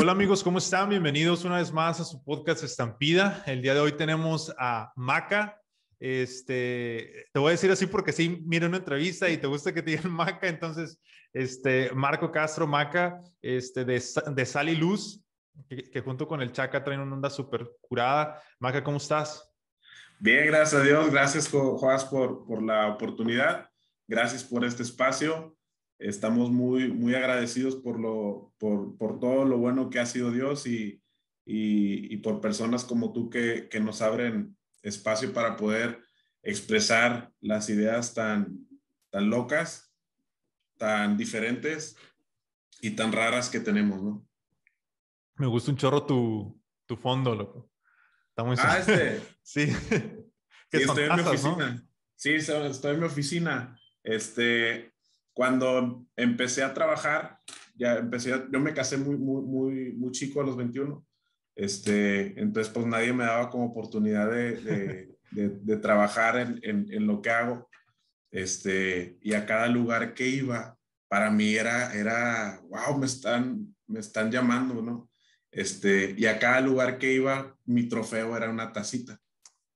Hola amigos, ¿cómo están? Bienvenidos una vez más a su podcast Estampida. El día de hoy tenemos a Maca. Este, te voy a decir así porque sí, mira una entrevista y te gusta que te digan Maca, entonces, este, Marco Castro Maca, este, de, de Sal y Luz, que, junto con el Chaca traen una onda súper curada. Maca, ¿cómo estás? Bien, gracias a Dios. Gracias, Joás, por, por la oportunidad. Gracias por este espacio. Estamos muy, muy agradecidos por, lo, por, por todo lo bueno que ha sido Dios y, y, y por personas como tú que, que, nos abren espacio para poder expresar las ideas tan, tan locas, tan diferentes y tan raras que tenemos, ¿no? Me gusta un chorro tu, tu fondo, loco. Está muy Ah, este. sí. sí estoy en mi oficina. Sí, estoy en mi oficina. Este, cuando empecé a trabajar, ya empecé, yo me casé muy, muy, muy, muy chico a los 21. Este, entonces, pues nadie me daba como oportunidad de, de, de, trabajar en, en, en, lo que hago. Este, y a cada lugar que iba, para mí era, era, wow, me están, me están llamando, ¿no? Este, y a cada lugar que iba, mi trofeo era una tacita,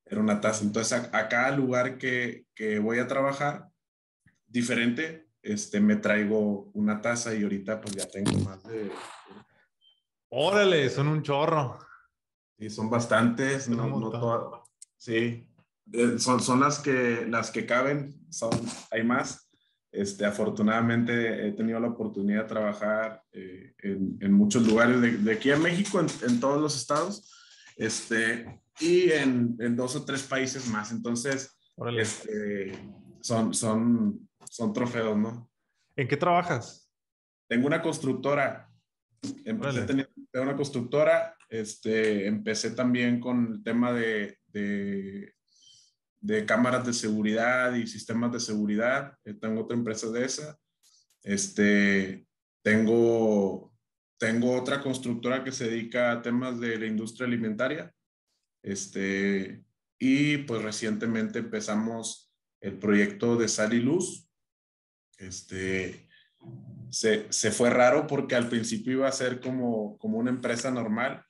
era una taza. Entonces, a, a cada lugar que, que voy a trabajar, diferente, este, me traigo una taza y ahorita pues ya tengo más de... Órale, son un chorro. Sí, son bastantes, no, no sí, eh, son, son las, que, las que caben, son, hay más. Este, afortunadamente he tenido la oportunidad de trabajar eh, en, en, muchos lugares de, de, aquí en México, en, en, todos los estados, este, y en, en, dos o tres países más. Entonces, este, son, son, son trofeos, ¿no? ¿En qué trabajas? Tengo una constructora. Empecé teniendo una constructora. Este, empecé también con el tema de, de, de cámaras de seguridad y sistemas de seguridad. Eh, tengo otra empresa de esa. Este, tengo, tengo otra constructora que se dedica a temas de la industria alimentaria. Este, y pues recientemente empezamos el proyecto de Sal y Luz, este, se, se, fue raro porque al principio iba a ser como, como una empresa normal,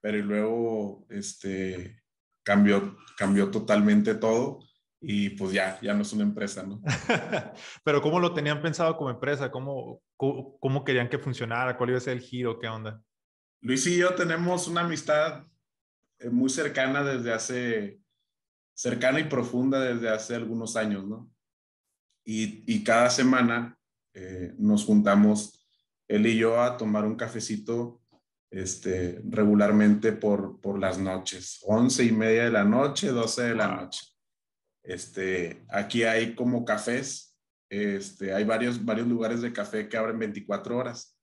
pero luego este, cambió, cambió totalmente todo y pues ya, ya no es una empresa, ¿no? pero ¿cómo lo tenían pensado como empresa? ¿Cómo, ¿Cómo, cómo querían que funcionara? ¿Cuál iba a ser el giro? ¿Qué onda? Luis y yo tenemos una amistad eh, muy cercana desde hace, cercana y profunda desde hace algunos años, ¿no? Y, y cada semana eh, nos juntamos él y yo a tomar un cafecito este, regularmente por, por las noches, once y media de la noche, 12 de la noche. Este, aquí hay como cafés, este, hay varios, varios lugares de café que abren 24 horas.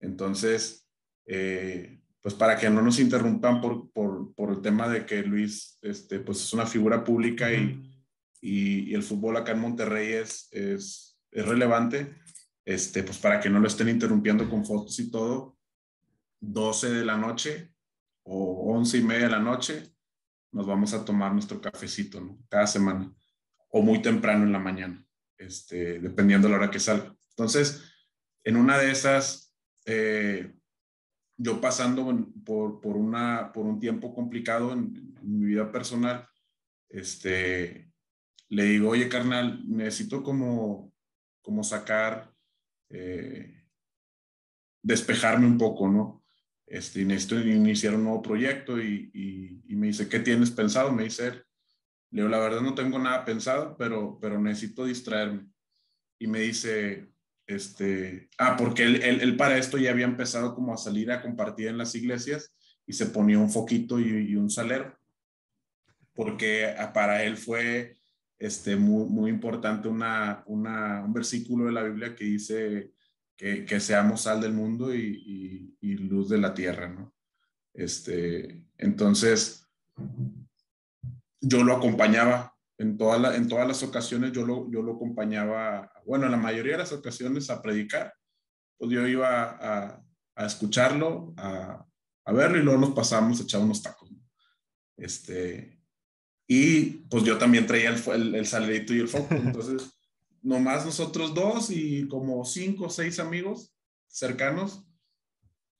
Entonces, eh, pues para que no nos interrumpan por, por, por, el tema de que Luis este, pues es una figura pública y, y, y, el fútbol acá en Monterrey es, es, es, relevante, este, pues para que no lo estén interrumpiendo con fotos y todo, 12 de la noche o 11 y media de la noche, nos vamos a tomar nuestro cafecito, ¿no? Cada semana, o muy temprano en la mañana, este, dependiendo de la hora que salga. Entonces, en una de esas, eh, yo pasando por, por, una, por un tiempo complicado en, en mi vida personal, este, le digo, oye, carnal, necesito como, como sacar, eh, despejarme un poco, ¿no? Este, necesito iniciar un nuevo proyecto y, y, me dice, ¿qué tienes pensado? Me dice, le digo, la verdad no tengo nada pensado, pero, pero necesito distraerme. Y me dice, este, ah, porque él, él, él, para esto ya había empezado como a salir a compartir en las iglesias y se ponía un foquito y, un salero, porque para él fue este, muy, muy importante una, una, un versículo de la Biblia que dice que, que seamos sal del mundo y, y, y, luz de la tierra, ¿no? Este, entonces, yo lo acompañaba en, toda la, en todas las ocasiones, yo lo, yo lo acompañaba, bueno, en la mayoría de las ocasiones a predicar, pues yo iba a, a escucharlo, a, a, verlo y luego nos pasamos a echar unos tacos. Este, y pues yo también traía el, el, el salerito y el foco. Entonces, nomás nosotros dos y como cinco o seis amigos cercanos,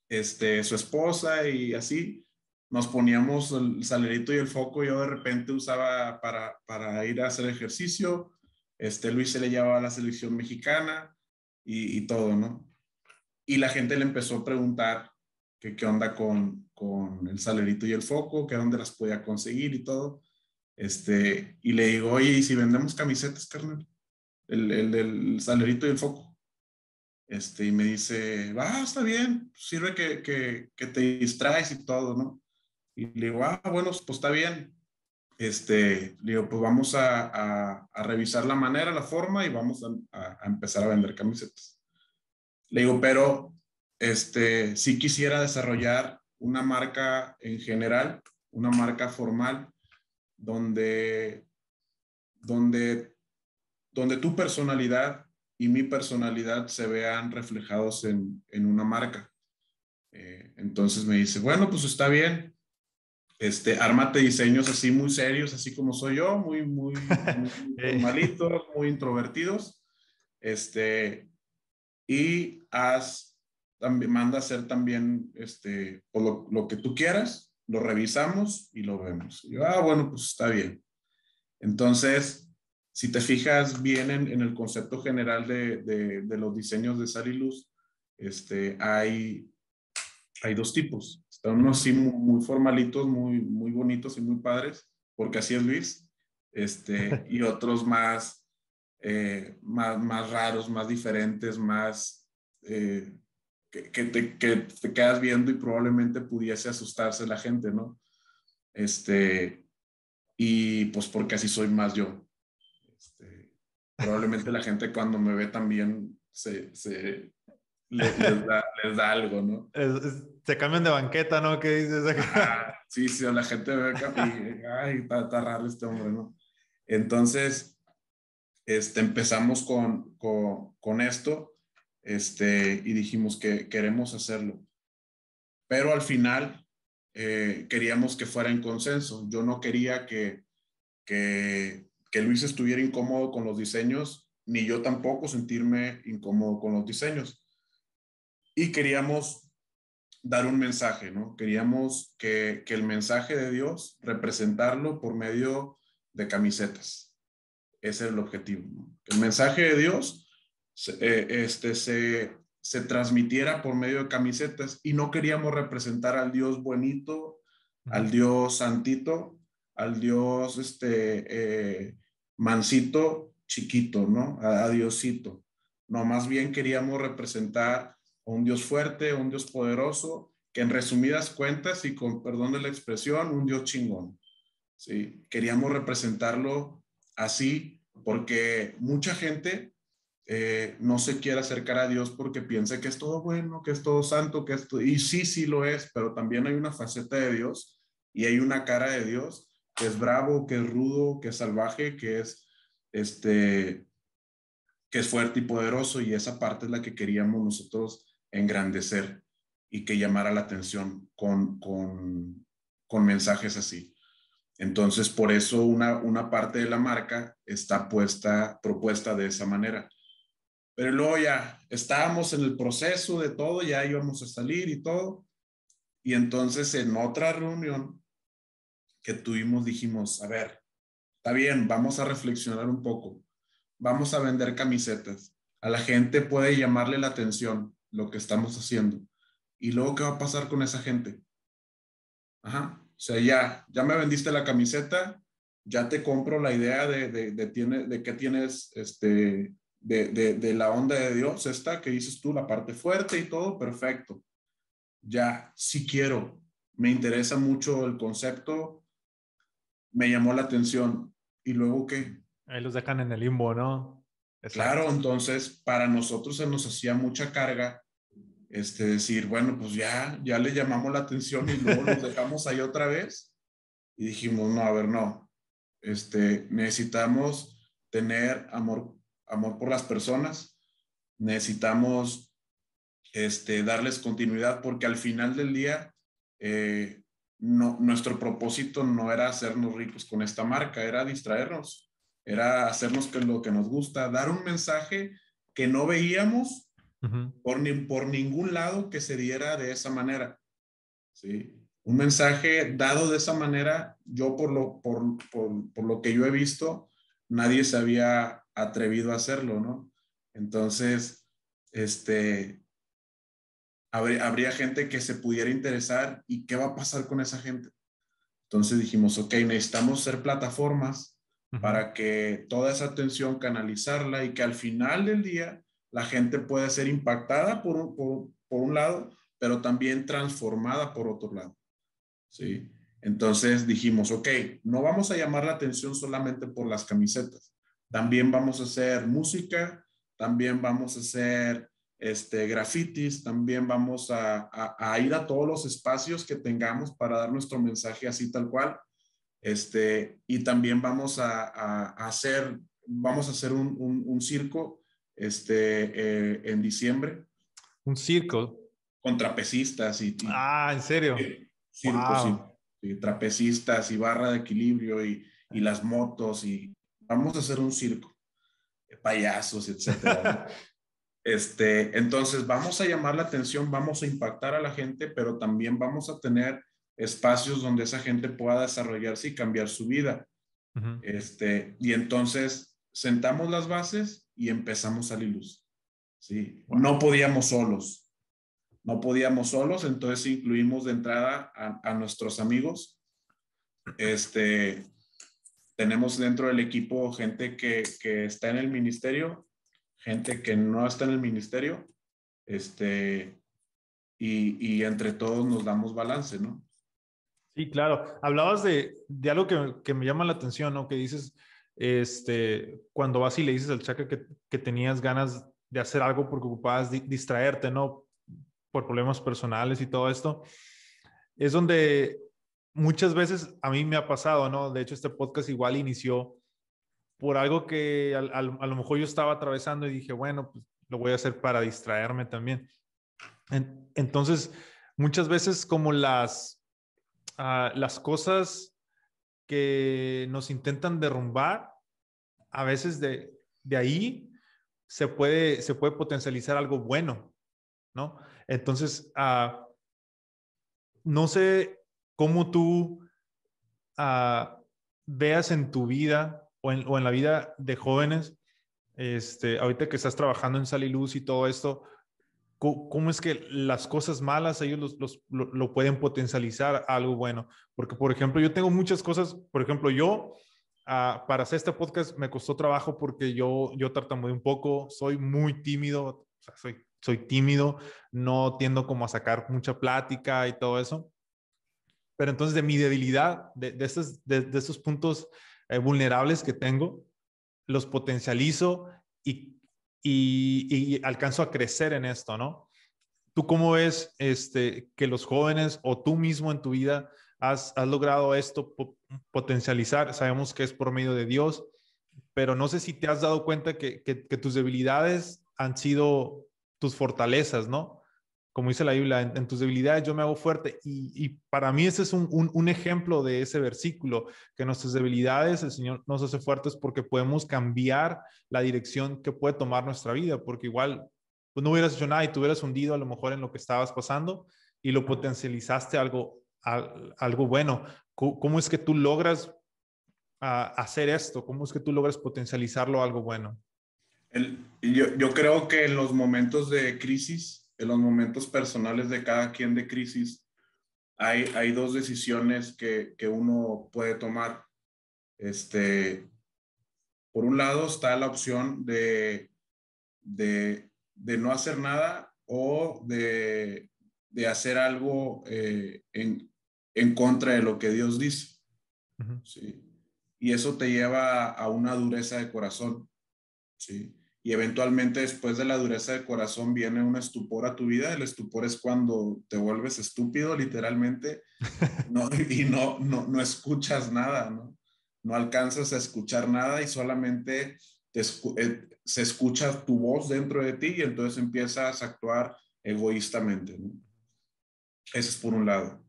este, su esposa y así. Nos poníamos el salerito y el foco. Yo de repente usaba para, para ir a hacer ejercicio. Este, Luis se le llevaba a la selección mexicana y, y todo, ¿no? Y la gente le empezó a preguntar que qué onda con, con el salerito y el foco, que dónde las podía conseguir y todo. Este, y le digo, oye, ¿y si vendemos camisetas, carnal? El, el del salerito y el foco. Este, y me dice, va, está bien, sirve que, que, que, te distraes y todo, ¿no? Y le digo, ah, bueno, pues está bien. Este, le digo, pues vamos a, a, revisar la manera, la forma y vamos a, empezar a vender camisetas. Le digo, pero este, sí quisiera desarrollar una marca en general, una marca formal, donde, donde, donde tu personalidad y mi personalidad se vean reflejados en, en una marca. Eh, entonces me dice, bueno, pues está bien, este, ármate diseños así muy serios, así como soy yo, muy, muy, muy malitos, muy introvertidos, este, y haz, también, manda a hacer también, este, lo, lo, que tú quieras, lo revisamos y lo vemos. Y yo, ah, bueno, pues está bien. Entonces, si te fijas bien en, en el concepto general de, de, de, los diseños de Sal y Luz, este, hay, hay dos tipos. Están unos así muy, muy, formalitos, muy, muy bonitos y muy padres, porque así es Luis, este, y otros más, eh, más, más raros, más diferentes, más eh, que, que, te, que, te, quedas viendo y probablemente pudiese asustarse la gente, ¿no? Este, y pues porque así soy más yo. Este, probablemente la gente cuando me ve también se, se les, les, da, les, da, algo, ¿no? Es, es, se cambian de banqueta, ¿no? ¿Qué dices? Ah, sí, sí, la gente ve y, ay, está, está, raro este hombre, ¿no? Entonces, este, empezamos con, con, con esto este, y dijimos que queremos hacerlo. Pero al final eh, queríamos que fuera en consenso. Yo no quería que, que, Luis estuviera incómodo con los diseños, ni yo tampoco sentirme incómodo con los diseños. Y queríamos dar un mensaje, ¿no? Queríamos que, que el mensaje de Dios, representarlo por medio de camisetas. Ese es el objetivo, ¿no? El mensaje de Dios eh, este, se, se transmitiera por medio de camisetas y no queríamos representar al Dios bonito, al Dios santito, al Dios este, eh, mansito, chiquito, ¿no? A, a, Diosito. No, más bien queríamos representar a un Dios fuerte, un Dios poderoso, que en resumidas cuentas y con perdón de la expresión, un Dios chingón. Sí, queríamos representarlo así porque mucha gente eh, no se quiere acercar a Dios porque piensa que es todo bueno, que es todo santo, que es todo... y sí, sí lo es, pero también hay una faceta de Dios y hay una cara de Dios que es bravo, que es rudo, que es salvaje, que es este que es fuerte y poderoso y esa parte es la que queríamos nosotros engrandecer y que llamara la atención con, con, con mensajes así. Entonces, por eso una, una parte de la marca está puesta, propuesta de esa manera. Pero luego ya estábamos en el proceso de todo, ya íbamos a salir y todo. Y entonces en otra reunión que tuvimos dijimos, a ver, está bien, vamos a reflexionar un poco. Vamos a vender camisetas. A la gente puede llamarle la atención lo que estamos haciendo. ¿Y luego qué va a pasar con esa gente? Ajá. O sea, ya, ya me vendiste la camiseta, ya te compro la idea de, de, tiene, de que tienes este, de, de, de, la onda de Dios, esta que dices tú, la parte fuerte y todo, perfecto. Ya, si quiero, me interesa mucho el concepto, me llamó la atención. ¿Y luego qué? Ahí los dejan en el limbo, ¿no? Exacto. Claro, entonces para nosotros se nos hacía mucha carga este, decir, bueno, pues ya, ya le llamamos la atención y luego los dejamos ahí otra vez. Y dijimos, no, a ver, no, este, necesitamos tener amor amor por las personas, necesitamos este, darles continuidad porque al final del día eh, no, nuestro propósito no era hacernos ricos con esta marca, era distraernos, era hacernos que lo que nos gusta, dar un mensaje que no veíamos, por, ni, por ningún lado que se diera de esa manera. ¿sí? Un mensaje dado de esa manera, yo por lo, por, por, por lo que yo he visto, nadie se había atrevido a hacerlo, ¿no? Entonces, este, habría, habría gente que se pudiera interesar y qué va a pasar con esa gente. Entonces dijimos, ok, necesitamos ser plataformas para que toda esa atención canalizarla y que al final del día la gente pueda ser impactada por, por, por un lado, pero también transformada por otro lado. ¿sí? Entonces dijimos, ok, no vamos a llamar la atención solamente por las camisetas, también vamos a hacer música, también vamos a hacer este, grafitis, también vamos a, a, ir a todos los espacios que tengamos para dar nuestro mensaje así tal cual. Este, y también vamos a, a hacer, vamos a hacer un, un, un circo este, eh, en diciembre. Un circo. Con trapecistas y... ah, ¿en serio? circo, sí, Trapecistas y barra de equilibrio y, y, las motos y vamos a hacer un circo. Payasos, etcétera. este, entonces, vamos a llamar la atención, vamos a impactar a la gente, pero también vamos a tener espacios donde esa gente pueda desarrollarse y cambiar su vida. este, y entonces sentamos las bases y empezamos a luz. ¿sí? No podíamos solos, no podíamos solos, entonces incluimos de entrada a, nuestros amigos. Este, tenemos dentro del equipo gente que, que, está en el ministerio, gente que no está en el ministerio, este, y, y entre todos nos damos balance, ¿no? Sí, claro. Hablabas de, de algo que, que, me llama la atención, ¿no? Que dices, este, cuando vas y le dices al chaca que, que tenías ganas de hacer algo porque ocupabas distraerte, ¿no? Por problemas personales y todo esto, es donde muchas veces a mí me ha pasado, ¿no? De hecho, este podcast igual inició por algo que a, lo mejor yo estaba atravesando y dije, bueno, pues lo voy a hacer para distraerme también. En, entonces, muchas veces como las, uh, las cosas que nos intentan derrumbar, a veces de, de ahí se puede, se puede potencializar algo bueno, ¿no? Entonces, uh, no sé cómo tú uh, veas en tu vida o en, la vida de jóvenes, este, ahorita que estás trabajando en Sal y Luz y todo esto, cómo es que las cosas malas ellos los, lo, pueden potencializar algo bueno. Porque, por ejemplo, yo tengo muchas cosas, por ejemplo, yo, uh, para hacer este podcast me costó trabajo porque yo, yo tartamudeé un poco, soy muy tímido, soy, soy tímido, no tiendo como a sacar mucha plática y todo eso. Pero entonces de mi debilidad, de, de, estos, de, de puntos eh, vulnerables que tengo, los potencializo y y, y, alcanzo a crecer en esto, ¿no? ¿Tú cómo ves este, que los jóvenes o tú mismo en tu vida has, has logrado esto potencializar? Sabemos que es por medio de Dios, pero no sé si te has dado cuenta que, que tus debilidades han sido tus fortalezas, ¿no? como dice la Biblia, en, tus debilidades yo me hago fuerte. Y, para mí ese es un, ejemplo de ese versículo, que nuestras debilidades el Señor nos hace fuertes porque podemos cambiar la dirección que puede tomar nuestra vida, porque igual pues no hubieras hecho nada y te hubieras hundido a lo mejor en lo que estabas pasando y lo potencializaste algo, algo bueno. ¿Cómo es que tú logras a, hacer esto? ¿Cómo es que tú logras potencializarlo algo bueno? El, yo, yo creo que en los momentos de crisis, en los momentos personales de cada quien de crisis, hay, hay dos decisiones que, que uno puede tomar. Este, por un lado está la opción de, de, de no hacer nada o de, de hacer algo eh, en, en, contra de lo que Dios dice. Uh -huh. ¿sí? Y eso te lleva a una dureza de corazón. ¿sí? Y eventualmente después de la dureza de corazón viene un estupor a tu vida. El estupor es cuando te vuelves estúpido, literalmente, ¿no? y no, no, no escuchas nada, ¿no? No alcanzas a escuchar nada y solamente te, eh, se escucha tu voz dentro de ti y entonces empiezas a actuar egoístamente, ¿no? Ese es por un lado.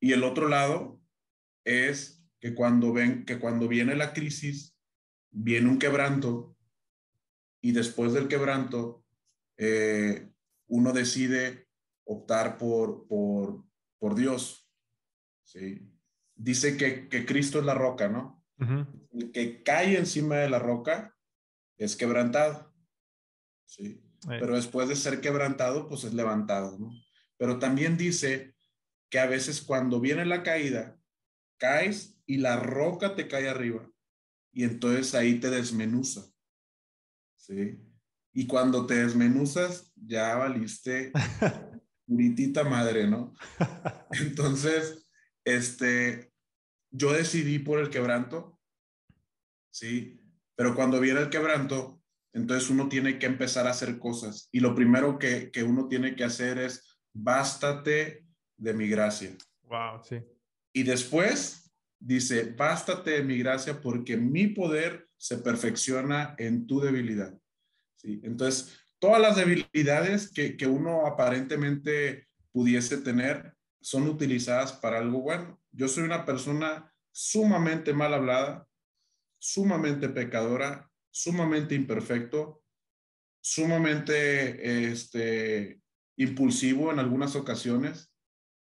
Y el otro lado es que cuando, ven, que cuando viene la crisis, viene un quebranto y después del quebranto, eh, uno decide optar por, por, por Dios. ¿sí? Dice que, que, Cristo es la roca, ¿no? El que cae encima de la roca es quebrantado. ¿sí? Pero después de ser quebrantado, pues es levantado, ¿no? Pero también dice que a veces cuando viene la caída, caes y la roca te cae arriba. Y entonces ahí te desmenuza. ¿Sí? Y cuando te desmenuzas, ya valiste puritita madre, ¿no? Entonces, este, yo decidí por el quebranto, ¿sí? Pero cuando viene el quebranto, entonces uno tiene que empezar a hacer cosas. Y lo primero que, que uno tiene que hacer es, bástate de mi gracia. Wow, sí. Y después dice, bástate de mi gracia porque mi poder se perfecciona en tu debilidad. ¿Sí? Entonces, todas las debilidades que, que uno aparentemente pudiese tener son utilizadas para algo bueno. Yo soy una persona sumamente mal hablada, sumamente pecadora, sumamente imperfecto, sumamente este, impulsivo en algunas ocasiones,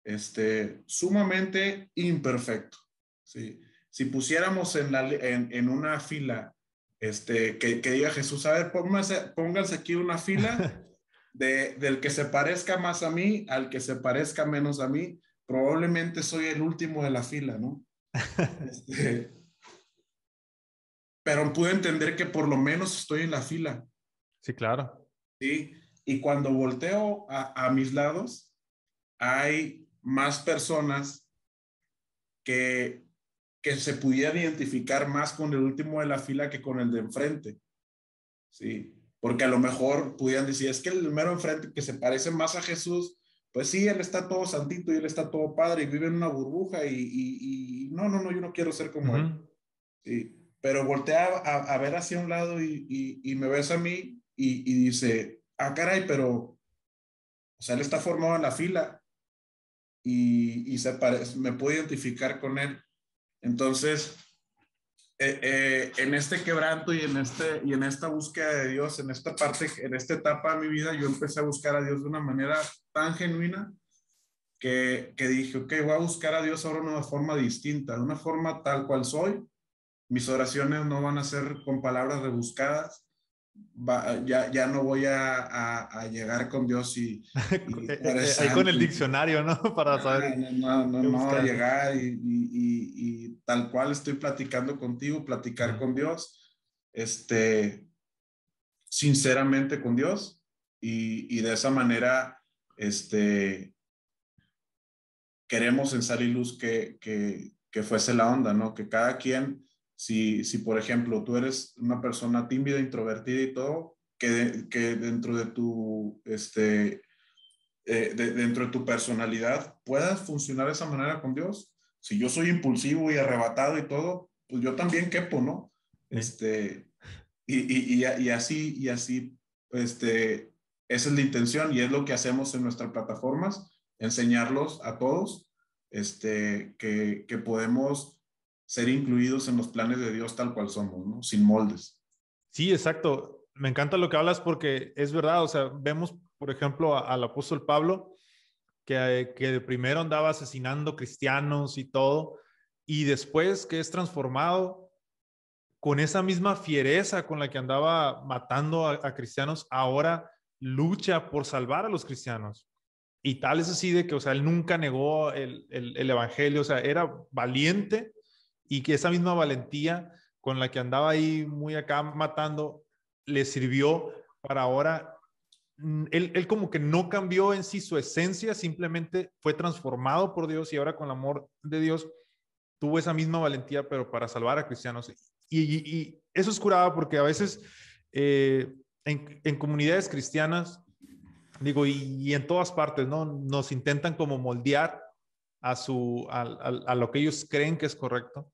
este, sumamente imperfecto. ¿sí? Si pusiéramos en, la, en, en una fila este, que, que, diga Jesús, a ver, pónganse, pónganse aquí una fila de, del que se parezca más a mí al que se parezca menos a mí, probablemente soy el último de la fila, ¿no? Este, pero pude entender que por lo menos estoy en la fila. Sí, claro. Sí, y cuando volteo a, a mis lados, hay más personas que que se pudiera identificar más con el último de la fila que con el de enfrente. Sí, porque a lo mejor pudieran decir, es que el mero enfrente que se parece más a Jesús, pues sí, él está todo santito y él está todo padre y vive en una burbuja y, y, no, no, no, yo no quiero ser como él. Sí, pero voltea a, a, ver hacia un lado y, y me ves a mí y, dice, ah, caray, pero, o sea, él está formado en la fila y, se parece, me puedo identificar con él. Entonces, eh, eh, en este quebranto y en, este, y en esta búsqueda de Dios, en esta parte, en esta etapa de mi vida, yo empecé a buscar a Dios de una manera tan genuina que, que dije, ok, voy a buscar a Dios ahora de una forma distinta, de una forma tal cual soy. Mis oraciones no van a ser con palabras rebuscadas, ya, ya no voy a, a, llegar con Dios y... Ahí con el diccionario, ¿no? Para saber... No, no, no, no llegar y, y, y, tal cual estoy platicando contigo, platicar con Dios, este, sinceramente con Dios y, de esa manera, este, queremos en Sal y Luz que, que, que fuese la onda, ¿no? Que cada quien si, si, por ejemplo, tú eres una persona tímida, introvertida y todo, que, que dentro de tu, este, eh, dentro de tu personalidad puedas funcionar de esa manera con Dios. Si yo soy impulsivo y arrebatado y todo, pues yo también quepo, ¿no? Este, y, y, y, así, y así, este, esa es la intención y es lo que hacemos en nuestras plataformas, enseñarlos a todos, este, que, que podemos ser incluidos en los planes de Dios tal cual somos, ¿no? Sin moldes. Sí, exacto. Me encanta lo que hablas porque es verdad, o sea, vemos, por ejemplo, al apóstol Pablo, que, que primero andaba asesinando cristianos y todo, y después que es transformado con esa misma fiereza con la que andaba matando a, cristianos, ahora lucha por salvar a los cristianos. Y tal es así de que, o sea, él nunca negó el, el, el evangelio, o sea, era valiente y que esa misma valentía con la que andaba ahí muy acá matando le sirvió para ahora. Mm, él, él, como que no cambió en sí su esencia, simplemente fue transformado por Dios y ahora con el amor de Dios tuvo esa misma valentía, pero para salvar a cristianos. Y, eso es curado porque a veces eh, en, comunidades cristianas, digo, y, en todas partes, ¿no? Nos intentan como moldear a, su, a lo que ellos creen que es correcto.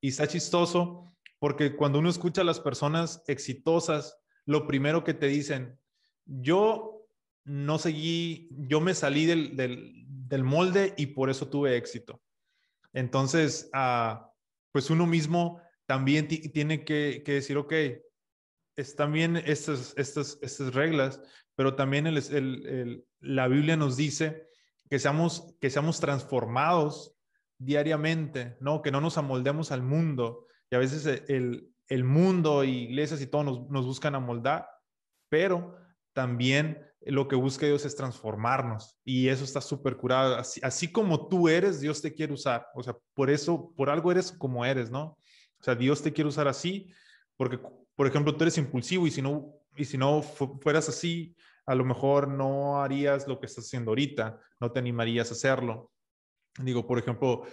Y está chistoso porque cuando uno escucha a las personas exitosas, lo primero que te dicen, yo no seguí, yo me salí del, del, molde y por eso tuve éxito. Entonces, ah, pues uno mismo también tiene que, decir, ok, están bien estas, estas, estas reglas, pero también la Biblia nos dice que seamos, que seamos transformados diariamente, ¿no? Que no nos amoldemos al mundo. Y a veces el, el mundo, iglesias y todo nos, nos buscan amoldar, pero también lo que busca Dios es transformarnos y eso está súper curado. Así, así, como tú eres, Dios te quiere usar. O sea, por eso, por algo eres como eres, ¿no? O sea, Dios te quiere usar así porque, por ejemplo, tú eres impulsivo y si no, y si no fueras así, a lo mejor no harías lo que estás haciendo ahorita, no te animarías a hacerlo. Digo, por ejemplo,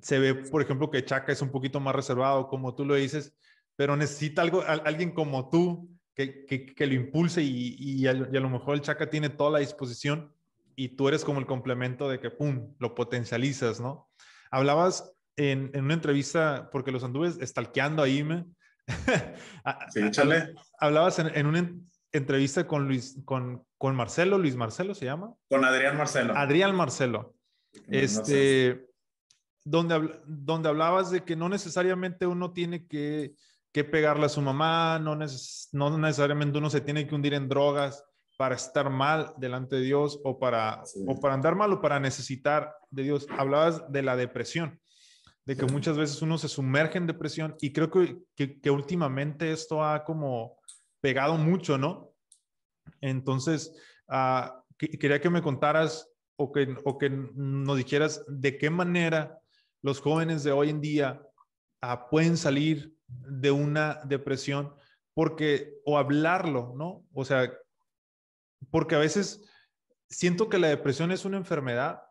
se ve, por ejemplo, que Chaca es un poquito más reservado, como tú lo dices, pero necesita algo, alguien como tú que, que, lo impulse y, y, a, lo mejor el Chaca tiene toda la disposición y tú eres como el complemento de que, ¡pum!, lo potencializas, ¿no? Hablabas en, en una entrevista, porque los anduve estalqueando ahí, me. sí, échale. Hablabas en, en, una entrevista con Luis, con, con Marcelo, Luis Marcelo se llama. Con Adrián Marcelo. Adrián Marcelo. Este, donde, donde hablabas de que no necesariamente uno tiene que que pegarle a su mamá, no, no necesariamente uno se tiene que hundir en drogas para estar mal delante de Dios o para, o para andar mal o para necesitar de Dios. Hablabas de la depresión, de que muchas veces uno se sumerge en depresión y creo que, que, últimamente esto ha como pegado mucho, ¿no? Entonces, uh, quería que me contaras o que, que nos dijeras de qué manera los jóvenes de hoy en día uh, pueden salir de una depresión porque, o hablarlo, ¿no? O sea, porque a veces siento que la depresión es una enfermedad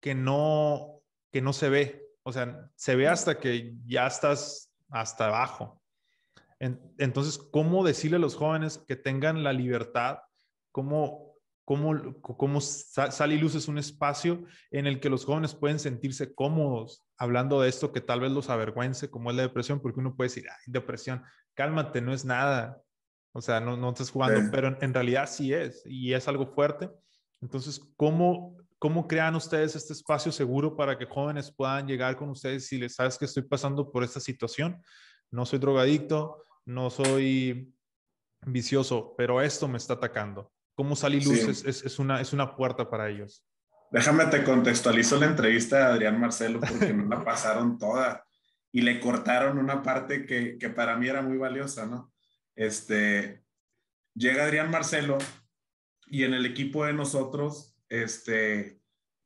que no, que no se ve, o sea, se ve hasta que ya estás hasta abajo. Entonces, ¿cómo decirle a los jóvenes que tengan la libertad? ¿Cómo cómo, cómo Sal y Luz es un espacio en el que los jóvenes pueden sentirse cómodos hablando de esto que tal vez los avergüence, como es la depresión, porque uno puede decir, ay, depresión, cálmate, no es nada. O sea, no, no estás jugando, pero en, realidad sí es, y es algo fuerte. Entonces, ¿cómo, ¿cómo crean ustedes este espacio seguro para que jóvenes puedan llegar con ustedes si les sabes que estoy pasando por esta situación? No soy drogadicto, no soy vicioso, pero esto me está atacando. ¿Cómo Sal Luz es, una, es una puerta para ellos? Déjame te contextualizo la entrevista de Adrián Marcelo porque no la pasaron toda y le cortaron una parte que, que, para mí era muy valiosa, ¿no? Este, llega Adrián Marcelo y en el equipo de nosotros, este,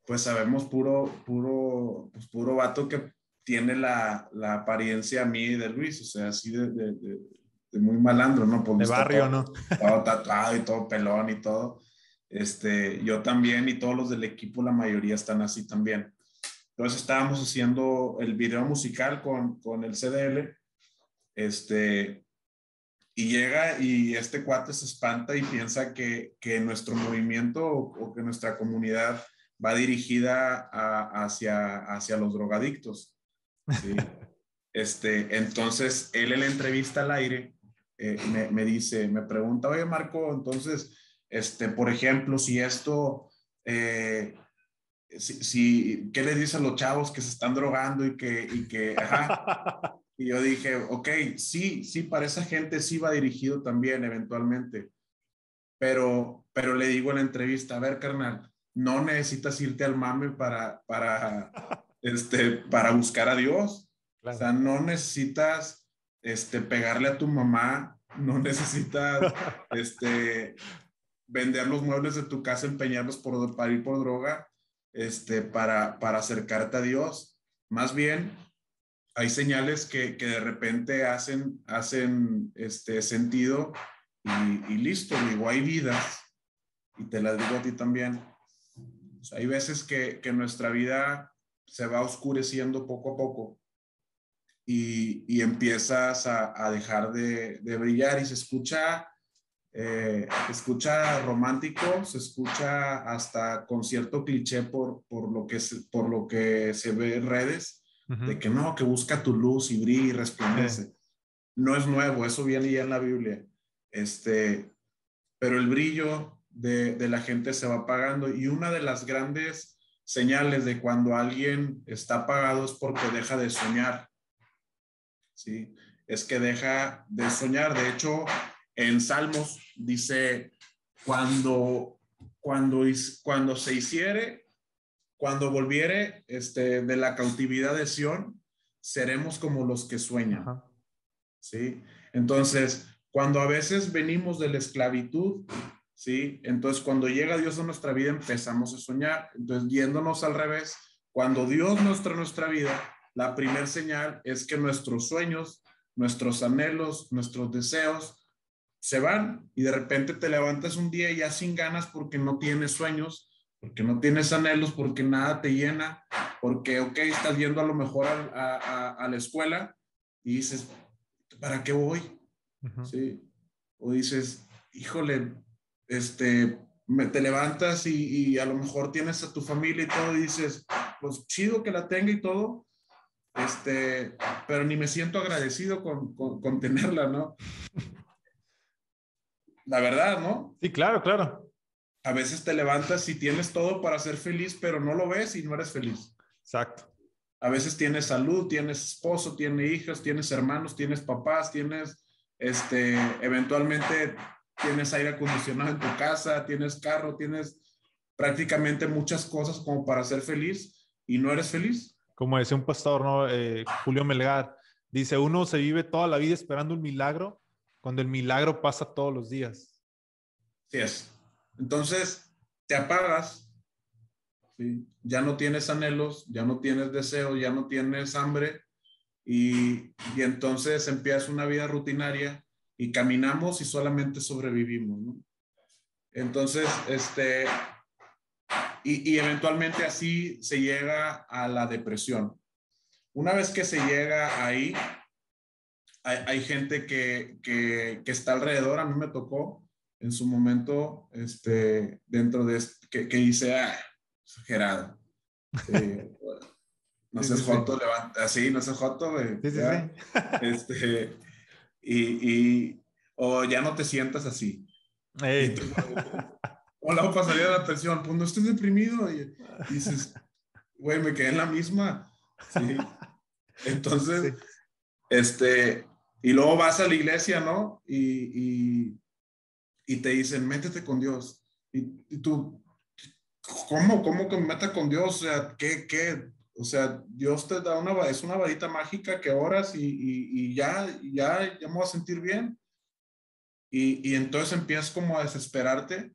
pues sabemos puro, puro, pues puro vato que tiene la, la apariencia a mí de Luis, o sea, así de, de, este, muy malandro, ¿no? Pues de barrio, ¿no? Todo tatuado y todo pelón y todo. Este, yo también y todos los del equipo, la mayoría están así también. Entonces estábamos haciendo el video musical con, con el CDL, este, y llega y este cuate se espanta y piensa que, que nuestro movimiento o, que nuestra comunidad va dirigida hacia, hacia los drogadictos. ¿Sí? este, entonces, él en la entrevista al aire eh, me, dice, me pregunta, oye Marco, entonces, este, por ejemplo, si esto, eh, si, ¿qué le dice a los chavos que se están drogando y que, y que, ajá? Y yo dije, ok, sí, sí, para esa gente sí va dirigido también eventualmente. Pero, pero le digo en la entrevista, a ver, carnal, no necesitas irte al mame para, para, este, para buscar a Dios. O sea, no necesitas este, pegarle a tu mamá, no necesitas este, vender los muebles de tu casa, empeñarlos por, para ir por droga, este, para, para acercarte a Dios. Más bien, hay señales que, que de repente hacen, hacen este sentido y, y, listo, digo, hay vidas, y te las digo a ti también. hay veces que, que nuestra vida se va oscureciendo poco a poco y, empiezas a, dejar de, brillar y se escucha, eh, escucha romántico, se escucha hasta con cierto cliché por, por, lo, que se, por lo que se ve en redes, de que no, que busca tu luz y brilla y resplandece. No es nuevo, eso viene ya en la Biblia. Este, pero el brillo de, de la gente se va apagando y una de las grandes señales de cuando alguien está apagado es porque deja de soñar ¿sí? Es que deja de soñar. De hecho, en Salmos dice, cuando, cuando, cuando se hiciere, cuando volviere este, de la cautividad de Sión, seremos como los que sueñan. ¿Sí? Entonces, cuando a veces venimos de la esclavitud, ¿sí? Entonces, cuando llega Dios a nuestra vida, empezamos a soñar. Entonces, yéndonos al revés, cuando Dios muestra nuestra vida, la primera señal es que nuestros sueños, nuestros anhelos, nuestros deseos se van y de repente te levantas un día ya sin ganas porque no tienes sueños, porque no tienes anhelos, porque nada te llena, porque, ok, estás yendo a lo mejor a, la escuela y dices, ¿para qué voy? ¿Sí? O dices, híjole, este, me, te levantas y, a lo mejor tienes a tu familia y todo y dices, pues chido que la tenga y todo, este, pero ni me siento agradecido con, con, con tenerla, ¿no? La verdad, ¿no? Sí, claro, claro. A veces te levantas y tienes todo para ser feliz, pero no lo ves y no eres feliz. Exacto. A veces tienes salud, tienes esposo, tienes hijos, tienes hermanos, tienes papás, tienes, este, eventualmente tienes aire acondicionado en tu casa, tienes carro, tienes prácticamente muchas cosas como para ser feliz y no eres feliz. Como decía un pastor, ¿no? Eh, Julio Melgar, dice, uno se vive toda la vida esperando un milagro cuando el milagro pasa todos los días. Sí es. Entonces, te apagas, ya no tienes anhelos, ya no tienes deseos, ya no tienes hambre y, y entonces empiezas una vida rutinaria y caminamos y solamente sobrevivimos, ¿no? Entonces, este, y, y, eventualmente así se llega a la depresión. Una vez que se llega ahí, hay, gente que, que, está alrededor, a mí me tocó en su momento, este, dentro de, que, que hice, ah, exagerado. no sé, Joto, levanta, así, no sé, Joto, sí, sí, este, y, y, o ya no te sientas así. o la pasaría la atención, pues no estoy deprimido, y, dices, güey, me quedé en la misma, sí. Entonces, este, y luego vas a la iglesia, ¿no? Y, y, y te dicen, métete con Dios. Y, y, tú, ¿cómo? ¿Cómo que me meta con Dios? O sea, ¿qué? ¿Qué? O sea, Dios te da una, es una varita mágica que oras y, y ya, ya, ya me voy a sentir bien. Y, y entonces empiezas como a desesperarte.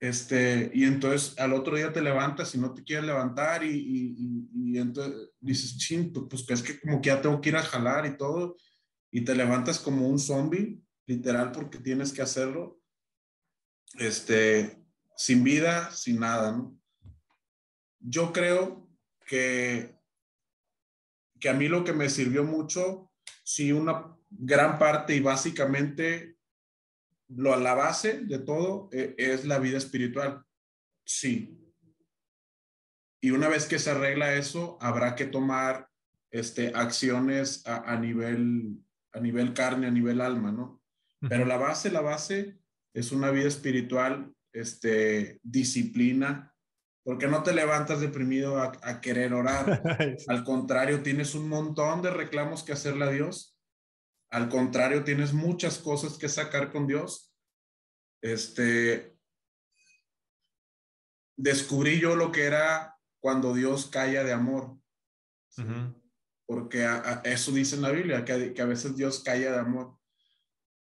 Este, y entonces al otro día te levantas y no te quieres levantar y, y, y entonces dices, ching, pues, pues es que como que ya tengo que ir a jalar y todo y te levantas como un zombie, literal, porque tienes que hacerlo, este, sin vida, sin nada, ¿no? Yo creo que, que a mí lo que me sirvió mucho, sí, una gran parte y básicamente lo, la base de todo e, es la vida espiritual. Sí. Y una vez que se arregla eso, habrá que tomar este, acciones a, a nivel a nivel carne, a nivel alma, ¿no? Pero la base, la base es una vida espiritual, este, disciplina, porque no te levantas deprimido a, querer orar. Al contrario, tienes un montón de reclamos que hacerle a Dios. Al contrario, tienes muchas cosas que sacar con Dios. Este, descubrí yo lo que era cuando Dios calla de amor porque eso dice en la Biblia, que, que, a veces Dios calla de amor.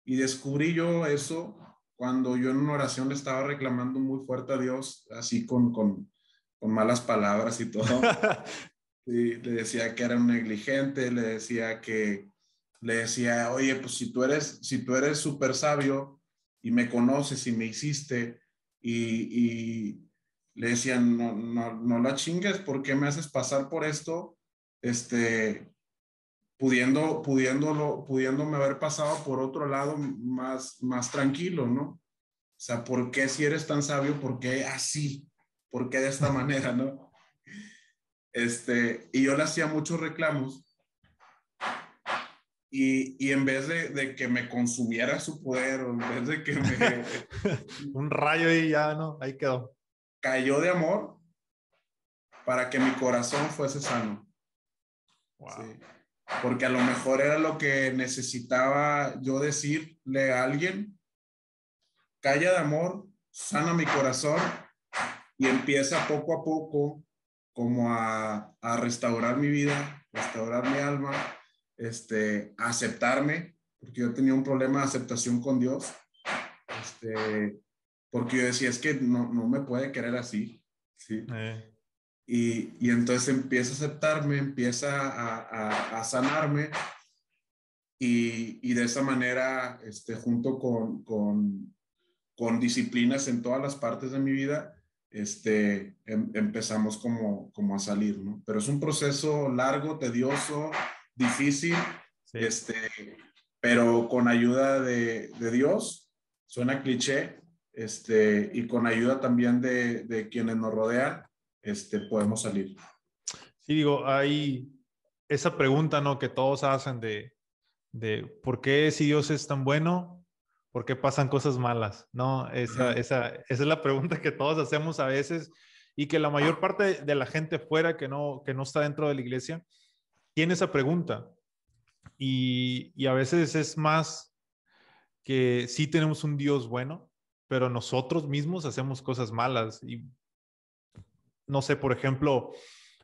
Y descubrí yo eso cuando yo en una oración le estaba reclamando muy fuerte a Dios, así con, con, con malas palabras y todo. y le decía que era un negligente, le decía que, le decía, oye, pues si tú eres, si tú eres súper sabio y me conoces y me hiciste y, y le decía, no, no, no la chingues, ¿por qué me haces pasar por esto? este, pudiendo, pudiéndolo, pudiéndome haber pasado por otro lado más, más tranquilo, ¿no? O sea, ¿por qué si eres tan sabio? ¿Por qué así? ¿Por qué de esta manera, no? Este, y yo le hacía muchos reclamos y, y, en vez de, de, que me consumiera su poder, o en vez de que me... Un rayo y ya, ¿no? Ahí quedó. Cayó de amor para que mi corazón fuese sano. Porque a lo mejor era lo que necesitaba yo decirle a alguien calla de amor, sana mi corazón y empieza poco a poco como a, a restaurar mi vida, restaurar mi alma, este, aceptarme, porque yo tenía un problema de aceptación con Dios, este, porque yo decía, es que no, no me puede querer así, ¿sí? Eh. Y, y, entonces empieza a aceptarme, empieza a, a, a sanarme y, y, de esa manera, este, junto con, con, con, disciplinas en todas las partes de mi vida, este, em, empezamos como, como a salir, ¿no? Pero es un proceso largo, tedioso, difícil, este, pero con ayuda de, de, Dios, suena cliché, este, y con ayuda también de, de quienes nos rodean, este, podemos salir. Sí, digo, hay esa pregunta, ¿no? Que todos hacen de, de por qué si Dios es tan bueno, por qué pasan cosas malas, ¿no? Esa, esa, esa es la pregunta que todos hacemos a veces y que la mayor parte de la gente fuera que no, que no está dentro de la iglesia tiene esa pregunta. Y, y a veces es más que sí tenemos un Dios bueno, pero nosotros mismos hacemos cosas malas. Y no sé, por ejemplo,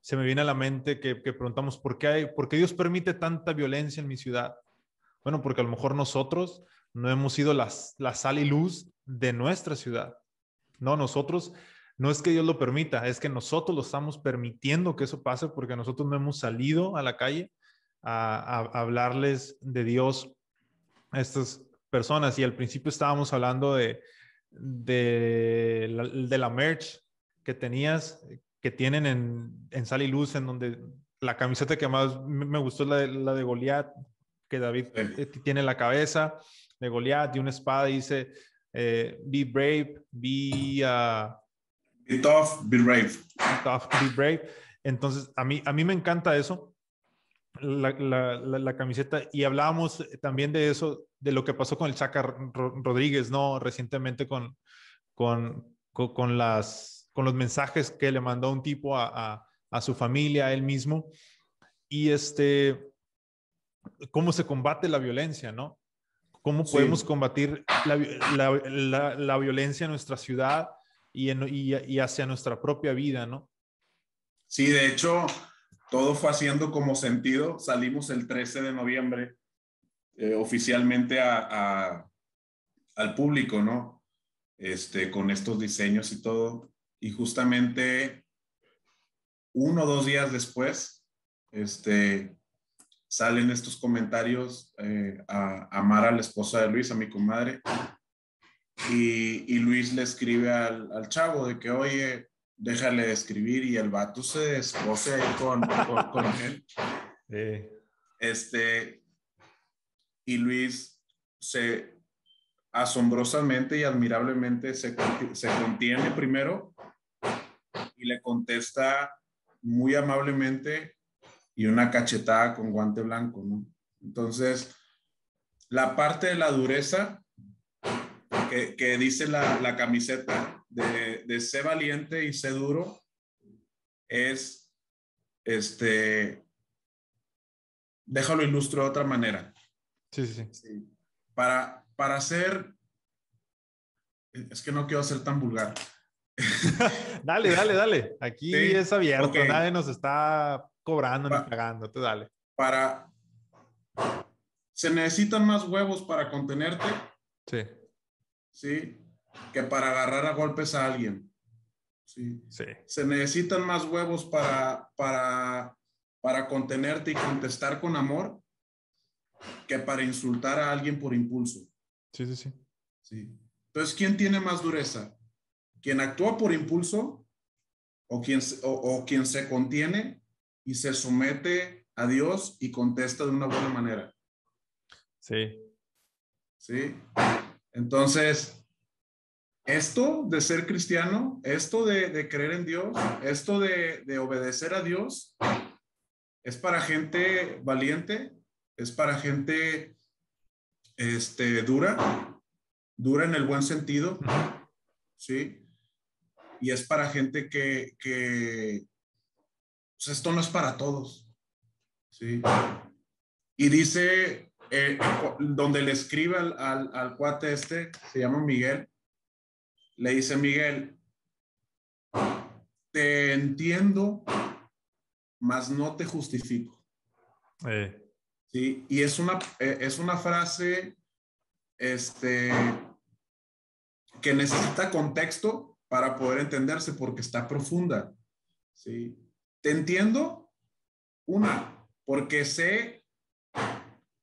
se me viene a la mente que, preguntamos, ¿por qué, hay, ¿por qué Dios permite tanta violencia en mi ciudad? Bueno, porque a lo mejor nosotros no hemos sido la, la sal y luz de nuestra ciudad. No, nosotros, no es que Dios lo permita, es que nosotros lo estamos permitiendo que eso pase porque nosotros no hemos salido a la calle a, hablarles de Dios a estas personas. Y al principio estábamos hablando de, de, de la merch que tenías, que tienen en, en Sal y Luz, en donde la camiseta que más me gustó es la de, la de Goliat, que David eh, tiene la cabeza de Goliat y una espada dice, eh, be brave, be... Uh, be tough, be brave. Be tough, be brave. Entonces, a mí, a mí me encanta eso, la, la, la, camiseta, y hablábamos también de eso, de lo que pasó con el Chaca Rodríguez, ¿no? Recientemente con, con, con las con los mensajes que le mandó un tipo a, a, su familia, a él mismo. Y este, cómo se combate la violencia, ¿no? ¿Cómo podemos combatir la, la, la, violencia en nuestra ciudad y, en, y, y, hacia nuestra propia vida, ¿no? Sí, de hecho, todo fue haciendo como sentido. Salimos el 13 de noviembre eh, oficialmente a, a, al público, ¿no? Este, con estos diseños y todo y justamente uno o dos días después, este, salen estos comentarios eh, a, amar a la esposa de Luis, a mi comadre, y, y Luis le escribe al, al, chavo de que, oye, déjale de escribir, y el vato se descoce ahí con, con, con él. Este, y Luis se asombrosamente y admirablemente se, se contiene primero y le contesta muy amablemente y una cachetada con guante blanco, ¿no? Entonces, la parte de la dureza que, que dice la, la, camiseta de, de ser valiente y ser duro es, este, déjalo ilustro de otra manera. Sí, sí, sí. Para, para ser, es que no quiero ser tan vulgar. dale, dale, dale. Aquí es abierto, nadie nos está cobrando ni pagando, tú dale. Para. ¿Se necesitan más huevos para contenerte? Sí. Sí. Que para agarrar a golpes a alguien. Sí. sí. Se necesitan más huevos para, para, para contenerte y contestar con amor que para insultar a alguien por impulso. Sí, sí, sí. Sí. Entonces, ¿quién tiene más dureza? Quien actúa por impulso o quien, o, quien se contiene y se somete a Dios y contesta de una buena manera. Sí. Sí. Entonces, esto de ser cristiano, esto de, creer en Dios, esto de, de, obedecer a Dios, es para gente valiente, es para gente este, dura, dura en el buen sentido, ¿sí? Y es para gente que, que pues esto no es para todos. ¿sí? Y dice, eh, donde le escribe al, al, al, cuate este, se llama Miguel, le dice Miguel, te entiendo, mas no te justifico. Eh. Sí, y es una, eh, es una frase este, que necesita contexto para poder entenderse porque está profunda. ¿sí? Te entiendo, una, porque sé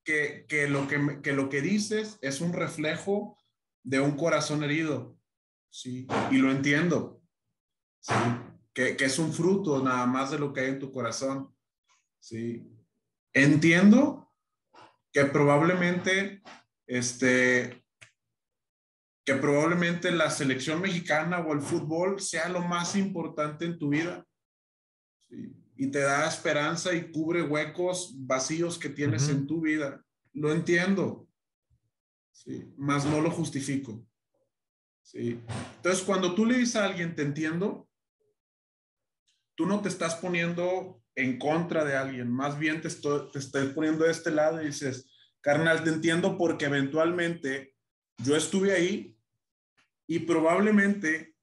que, que lo que, que lo que dices es un reflejo de un corazón herido. ¿sí? Y lo entiendo. ¿sí? Que, que, es un fruto nada más de lo que hay en tu corazón. ¿sí? Entiendo que probablemente, este, que probablemente la selección mexicana o el fútbol sea lo más importante en tu vida. ¿sí? Y te da esperanza y cubre huecos vacíos que tienes uh -huh. en tu vida. Lo entiendo. Sí, más no lo justifico. Sí. Entonces, cuando tú le dices a alguien, te entiendo, tú no te estás poniendo en contra de alguien, más bien te, estoy, te estás poniendo de este lado y dices, carnal, te entiendo porque eventualmente yo estuve ahí y probablemente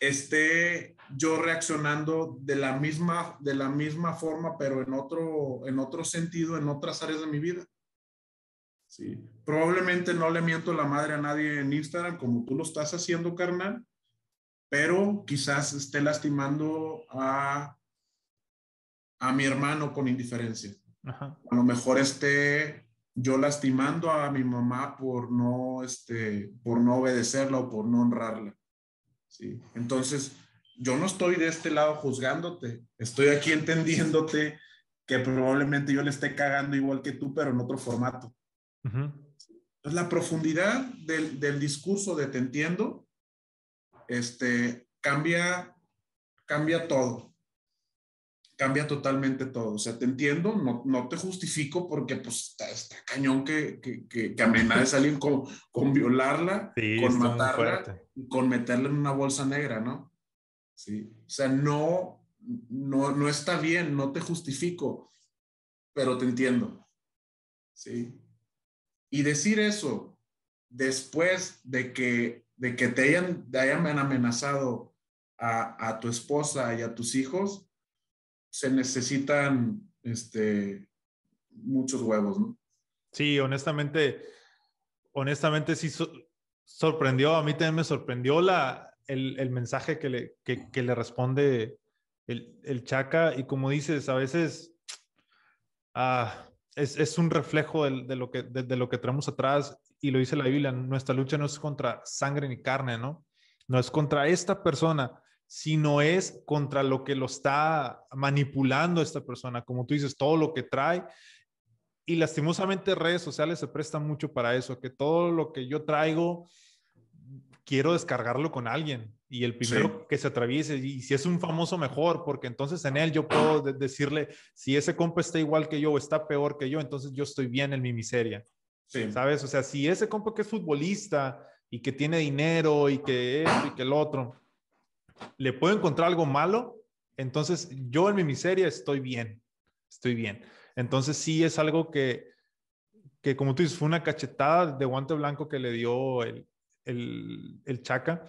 esté yo reaccionando de la misma, de la misma forma, pero en otro, en otro sentido, en otras áreas de mi vida. Sí. Probablemente no le miento la madre a nadie en Instagram como tú lo estás haciendo, carnal, pero quizás esté lastimando a, a mi hermano con indiferencia. Ajá. A lo mejor esté yo lastimando a mi mamá por no, este, por no obedecerla o por no honrarla. ¿sí? Entonces, yo no estoy de este lado juzgándote, estoy aquí entendiéndote que probablemente yo le esté cagando igual que tú, pero en otro formato. Uh -huh. Entonces, la profundidad del, del, discurso de te entiendo, este, cambia, cambia todo cambia totalmente todo. O sea, te entiendo, no, no te justifico porque pues está, está cañón que, que, que, que amenaces a alguien con, con violarla, sí, con matarla, con meterla en una bolsa negra, ¿no? Sí. O sea, no, no, no está bien, no te justifico, pero te entiendo. Sí. Y decir eso después de que, de que te hayan, te hayan amenazado a, a tu esposa y a tus hijos, se necesitan este, muchos huevos, ¿no? Sí, honestamente, honestamente sí so sorprendió, a mí también me sorprendió la, el, el mensaje que le, que, le responde el, el, Chaca y como dices, a veces ah, es, es, un reflejo de, lo que, de, de, lo que traemos atrás y lo dice la Biblia, nuestra lucha no es contra sangre ni carne, ¿no? No es contra esta persona, sino es contra lo que lo está manipulando esta persona, como tú dices, todo lo que trae. Y lastimosamente redes sociales se prestan mucho para eso, que todo lo que yo traigo, quiero descargarlo con alguien y el primero sí. que se atraviese, y si es un famoso mejor, porque entonces en él yo puedo de decirle, si ese compa está igual que yo o está peor que yo, entonces yo estoy bien en mi miseria. Sí. ¿Sabes? O sea, si ese compa que es futbolista y que tiene dinero y que esto y que el otro, le puedo encontrar algo malo, entonces yo en mi miseria estoy bien, estoy bien. Entonces sí es algo que, que como tú dices, fue una cachetada de guante blanco que le dio el, el, el Chaca.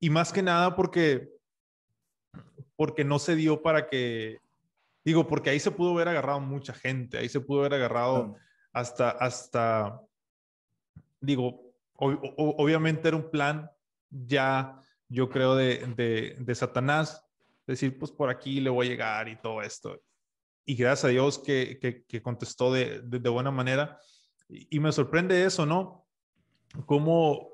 Y más que nada porque, porque no se dio para que, digo, porque ahí se pudo haber agarrado mucha gente, ahí se pudo haber agarrado hasta, hasta, digo, obviamente era un plan ya yo creo, de, de, de, Satanás, decir, pues por aquí le voy a llegar y todo esto. Y gracias a Dios que, que, que contestó de, de, buena manera. Y, y, me sorprende eso, ¿no? Cómo,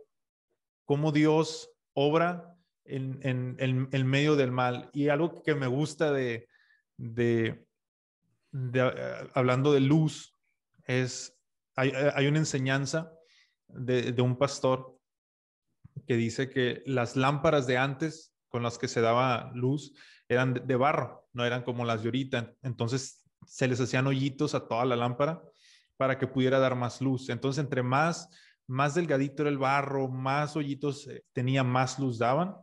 cómo Dios obra en, en, en, en, medio del mal. Y algo que me gusta de, de, de uh, hablando de luz, es, hay, hay una enseñanza de, de un pastor que dice que las lámparas de antes con las que se daba luz eran de, barro, no eran como las de ahorita. Entonces se les hacían hoyitos a toda la lámpara para que pudiera dar más luz. Entonces, entre más, más delgadito era el barro, más hoyitos eh, tenía, más luz daban,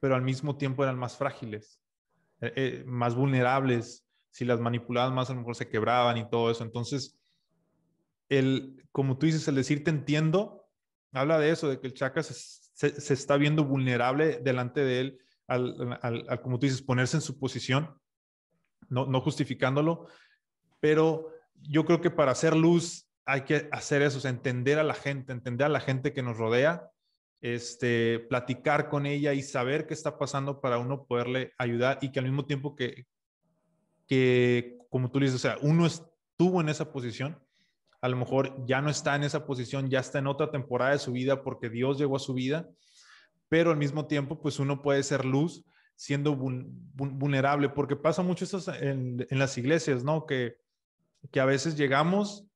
pero al mismo tiempo eran más frágiles, eh, eh, más vulnerables. Si las manipulaban más, a lo mejor se quebraban y todo eso. Entonces, el, como tú dices, el decir te entiendo, habla de eso, de que el Chaca se, se, está viendo vulnerable delante de él al, al, como tú dices, ponerse en su posición, no, no justificándolo, pero yo creo que para hacer luz hay que hacer eso, entender a la gente, entender a la gente que nos rodea, este, platicar con ella y saber qué está pasando para uno poderle ayudar y que al mismo tiempo que, que como tú dices, o sea, uno estuvo en esa posición, a lo mejor ya no está en esa posición, ya está en otra temporada de su vida porque Dios llegó a su vida, pero al mismo tiempo, pues uno puede ser luz siendo vulnerable, porque pasa mucho eso en, las iglesias, ¿no? Que, que a veces llegamos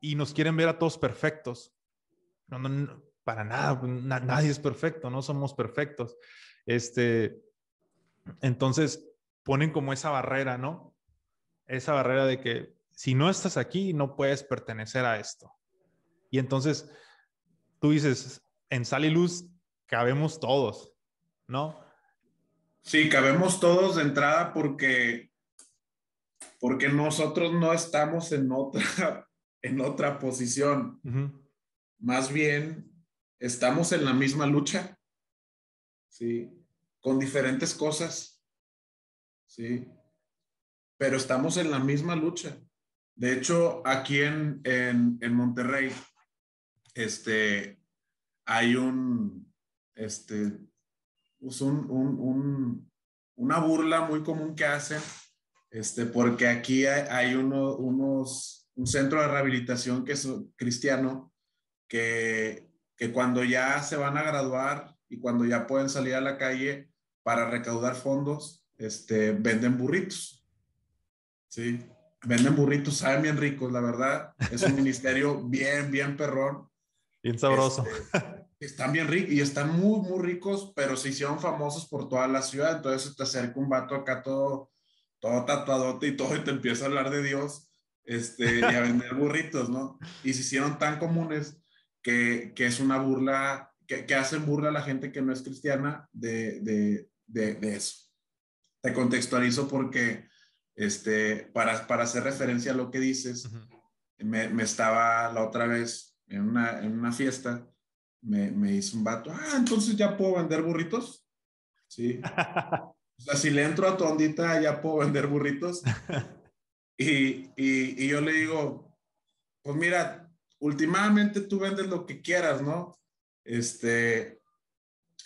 y nos quieren ver a todos perfectos. No, no, para nada, pues, nadie es perfecto, no somos perfectos. Este, entonces ponen como esa barrera, ¿no? Esa barrera de que si no estás aquí, no puedes pertenecer a esto. Y entonces tú dices, en Sal y Luz cabemos todos, ¿no? Sí, cabemos todos de entrada porque, porque nosotros no estamos en otra, en otra posición. Más bien, estamos en la misma lucha, ¿sí? Con diferentes cosas, ¿sí? Pero estamos en la misma lucha. De hecho, aquí en, en, Monterrey, este, hay un, este, pues un, una burla muy común que hacen, este, porque aquí hay, hay uno, unos, un centro de rehabilitación que es cristiano, que que cuando ya se van a graduar y cuando ya pueden salir a la calle para recaudar fondos, este, venden burritos. Sí, venden burritos, saben bien ricos, la verdad. Es un ministerio bien, bien perrón. Bien sabroso. Este, están bien ricos y están muy, muy ricos, pero se hicieron famosos por toda la ciudad. Entonces te acerca un vato acá todo, todo tatuadote y todo y te empieza a hablar de Dios este, y a vender burritos, ¿no? Y se hicieron tan comunes que, que es una burla, que, que, hacen burla a la gente que no es cristiana de, de, de, eso. Te contextualizo porque, este, para, para hacer referencia a lo que dices, me, me, estaba la otra vez en una, en una fiesta, me, me hizo un vato, ah, entonces ya puedo vender burritos. Sí. o sea, si le entro a tu ondita, ya puedo vender burritos. Y, y, y, yo le digo, pues mira, últimamente tú vendes lo que quieras, ¿no? Este,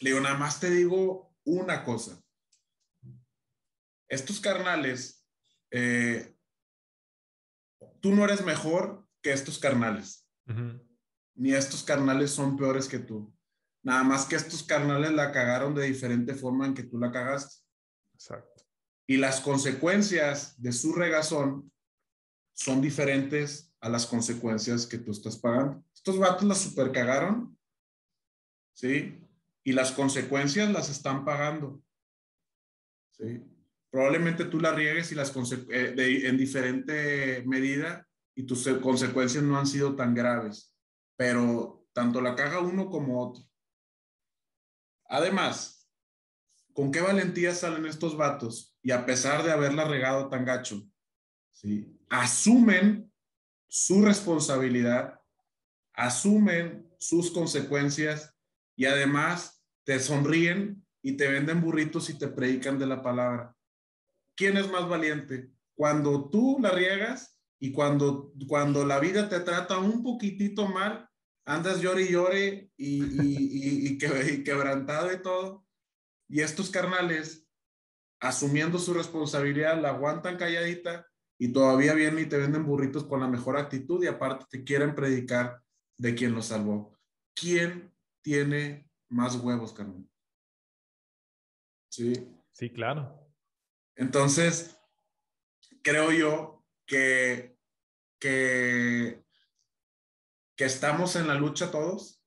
le digo, nada más te digo una cosa. Estos carnales, eh, tú no eres mejor que estos carnales. Ni estos carnales son peores que tú. Nada más que estos carnales la cagaron de diferente forma en que tú la cagaste. Exacto. Y las consecuencias de su regazón son diferentes a las consecuencias que tú estás pagando. Estos vatos las super cagaron, ¿sí? Y las consecuencias las están pagando, ¿sí? Probablemente tú las riegues y las eh, en diferente medida y tus consecuencias no han sido tan graves, pero tanto la caga uno como otro. Además, ¿con qué valentía salen estos vatos? Y a pesar de haberla regado tan gacho, ¿sí? asumen su responsabilidad, asumen sus consecuencias y además te sonríen y te venden burritos y te predican de la palabra. ¿Quién es más valiente? Cuando tú la riegas y cuando, cuando la vida te trata un poquitito mal, andas llore y llore y, quebrantado y todo. Y estos carnales, asumiendo su responsabilidad, la aguantan calladita y todavía vienen y te venden burritos con la mejor actitud y aparte te quieren predicar de quién los salvó. ¿Quién tiene más huevos, Carmen? Sí. Sí, claro. Entonces, creo yo que, que, estamos en la lucha todos,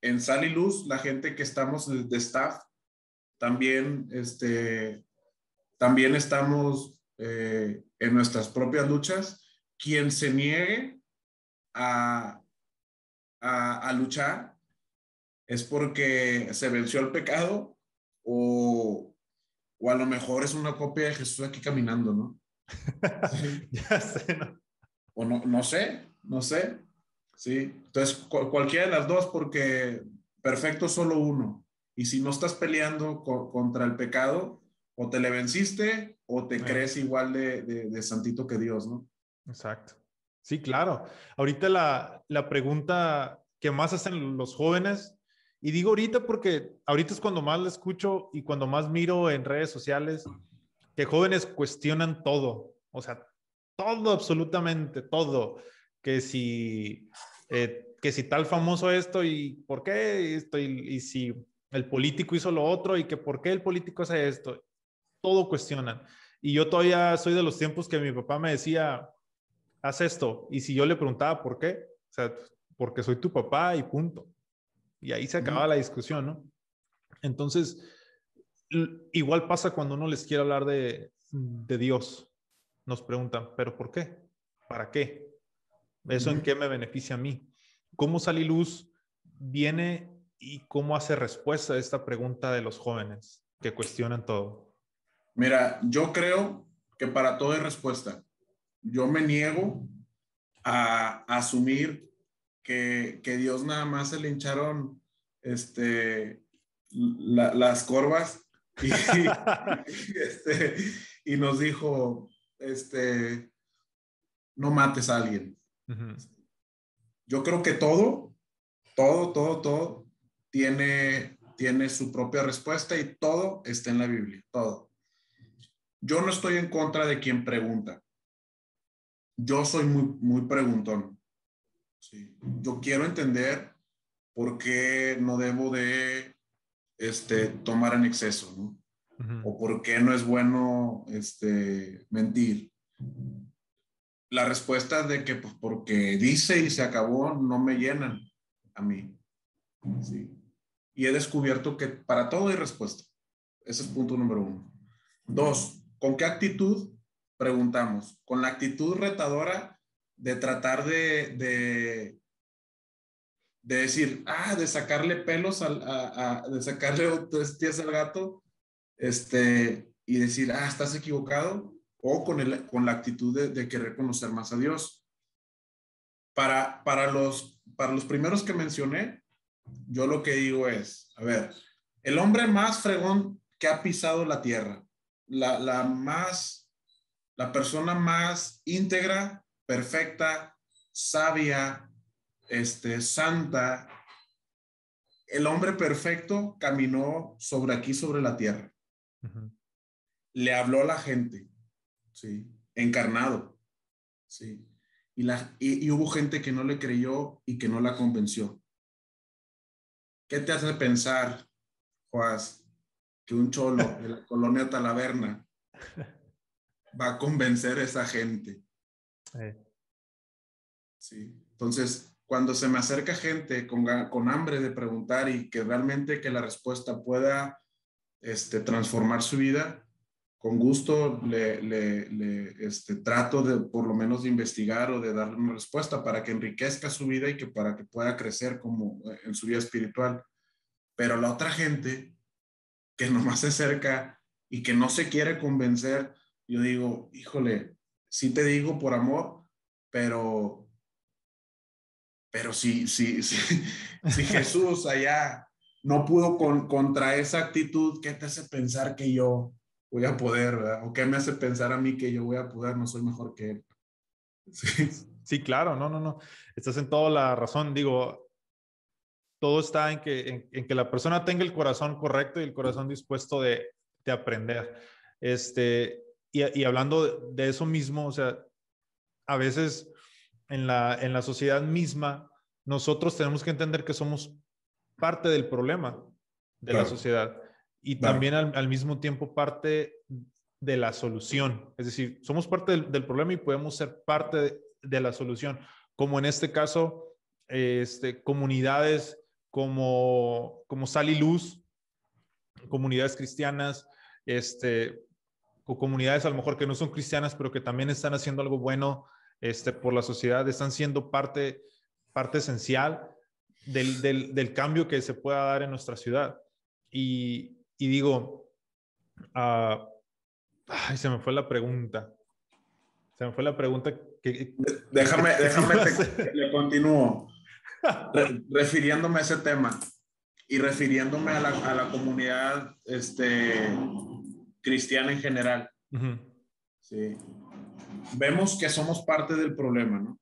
en Sal y Luz, la gente que estamos de staff, también, este, también estamos eh, en nuestras propias luchas, quien se niegue a, a, luchar es porque se venció el pecado o, o, a lo mejor es una copia de Jesús aquí caminando, ¿no? ya sé, ¿no? O no, no sé, no sé. Sí, entonces cualquiera de las dos porque perfecto solo uno. Y si no estás peleando contra el pecado, o te le venciste o te crees igual de, de, santito que Dios, ¿no? Exacto. Sí, claro. Ahorita la, la pregunta que más hacen los jóvenes, y digo ahorita porque ahorita es cuando más la escucho y cuando más miro en redes sociales, que jóvenes cuestionan todo, o sea, todo, absolutamente todo, que si, eh, que si tal famoso esto y por qué esto y, si el político hizo lo otro y que por qué el político hace esto, todo cuestionan. Y yo todavía soy de los tiempos que mi papá me decía, haz esto, y si yo le preguntaba por qué, o sea, porque soy tu papá y punto. Y ahí se acaba la discusión, ¿no? Entonces, igual pasa cuando uno les quiere hablar de, de Dios. Nos preguntan, ¿pero por qué? ¿Para qué? ¿Eso en qué me beneficia a mí? ¿Cómo Sali Luz viene y cómo hace respuesta a esta pregunta de los jóvenes que cuestionan todo? Mira, yo creo que para todo hay respuesta. Yo me niego a, asumir que, que, Dios nada más se le hincharon este, las corvas y, este, y nos dijo, este, no mates a alguien. Yo creo que todo, todo, todo, todo tiene, tiene su propia respuesta y todo está en la Biblia, todo. Yo no estoy en contra de quien pregunta. Yo soy muy, muy preguntón. Yo quiero entender por qué no debo de este, tomar en exceso, ¿no? O por qué no es bueno este, mentir. La respuesta de que pues, porque dice y se acabó no me llenan a mí. Sí. Y he descubierto que para todo hay respuesta. Ese es punto número uno. Dos, ¿con qué actitud preguntamos? Con la actitud retadora de tratar de, de, de decir, ah, de sacarle pelos, al, a, de sacarle tres días al gato, este, y decir, ah, estás equivocado, o con, el, con la actitud de, de, querer conocer más a Dios. Para, para, los, para los primeros que mencioné, yo lo que digo es, a ver, el hombre más fregón que ha pisado la tierra, la, la más, la persona más íntegra, perfecta, sabia, este, santa, el hombre perfecto caminó sobre aquí, sobre la tierra. Le habló a la gente, ¿sí? Encarnado, ¿sí? Y, la, y, hubo gente que no le creyó y que no la convenció. ¿Qué te hace pensar, Juaz, que un cholo de la colonia Talaverna va a convencer a esa gente? Sí. Entonces, cuando se me acerca gente con, con, hambre de preguntar y que realmente que la respuesta pueda este, transformar su vida, con gusto le, le, este, trato de por lo menos de investigar o de darle una respuesta para que enriquezca su vida y que para que pueda crecer como eh, en su vida espiritual. Pero la otra gente que nomás se acerca y que no se quiere convencer, yo digo, híjole, sí te digo por amor, pero pero si, si, si, si Jesús allá no pudo con, contra esa actitud, ¿qué te hace pensar que yo voy a poder, ¿verdad? ¿O qué me hace pensar a mí que yo voy a poder, no soy mejor que él? Sí, sí claro, no, no, no. Estás en toda la razón. Digo, todo está en que, en, que la persona tenga el corazón correcto y el corazón dispuesto de, de aprender. Este, y, y, hablando de eso mismo, o sea, a veces en la, en la sociedad misma, nosotros tenemos que entender que somos parte del problema de la sociedad y también al, mismo tiempo parte de la solución. Es decir, somos parte del, problema y podemos ser parte de, la solución, como en este caso, este, comunidades como, como Sal y Luz, comunidades cristianas, este, o comunidades a lo mejor que no son cristianas, pero que también están haciendo algo bueno este, por la sociedad, están siendo parte, parte esencial del, del, del cambio que se pueda dar en nuestra ciudad. Y, y digo, uh, ay, se me fue la pregunta. Se me fue la pregunta que... Déjame, déjame, le continúo. refiriéndome a ese tema. y refiriéndome a la, a la comunidad este, cristiana en general. Sí. Vemos que somos parte del problema, ¿no?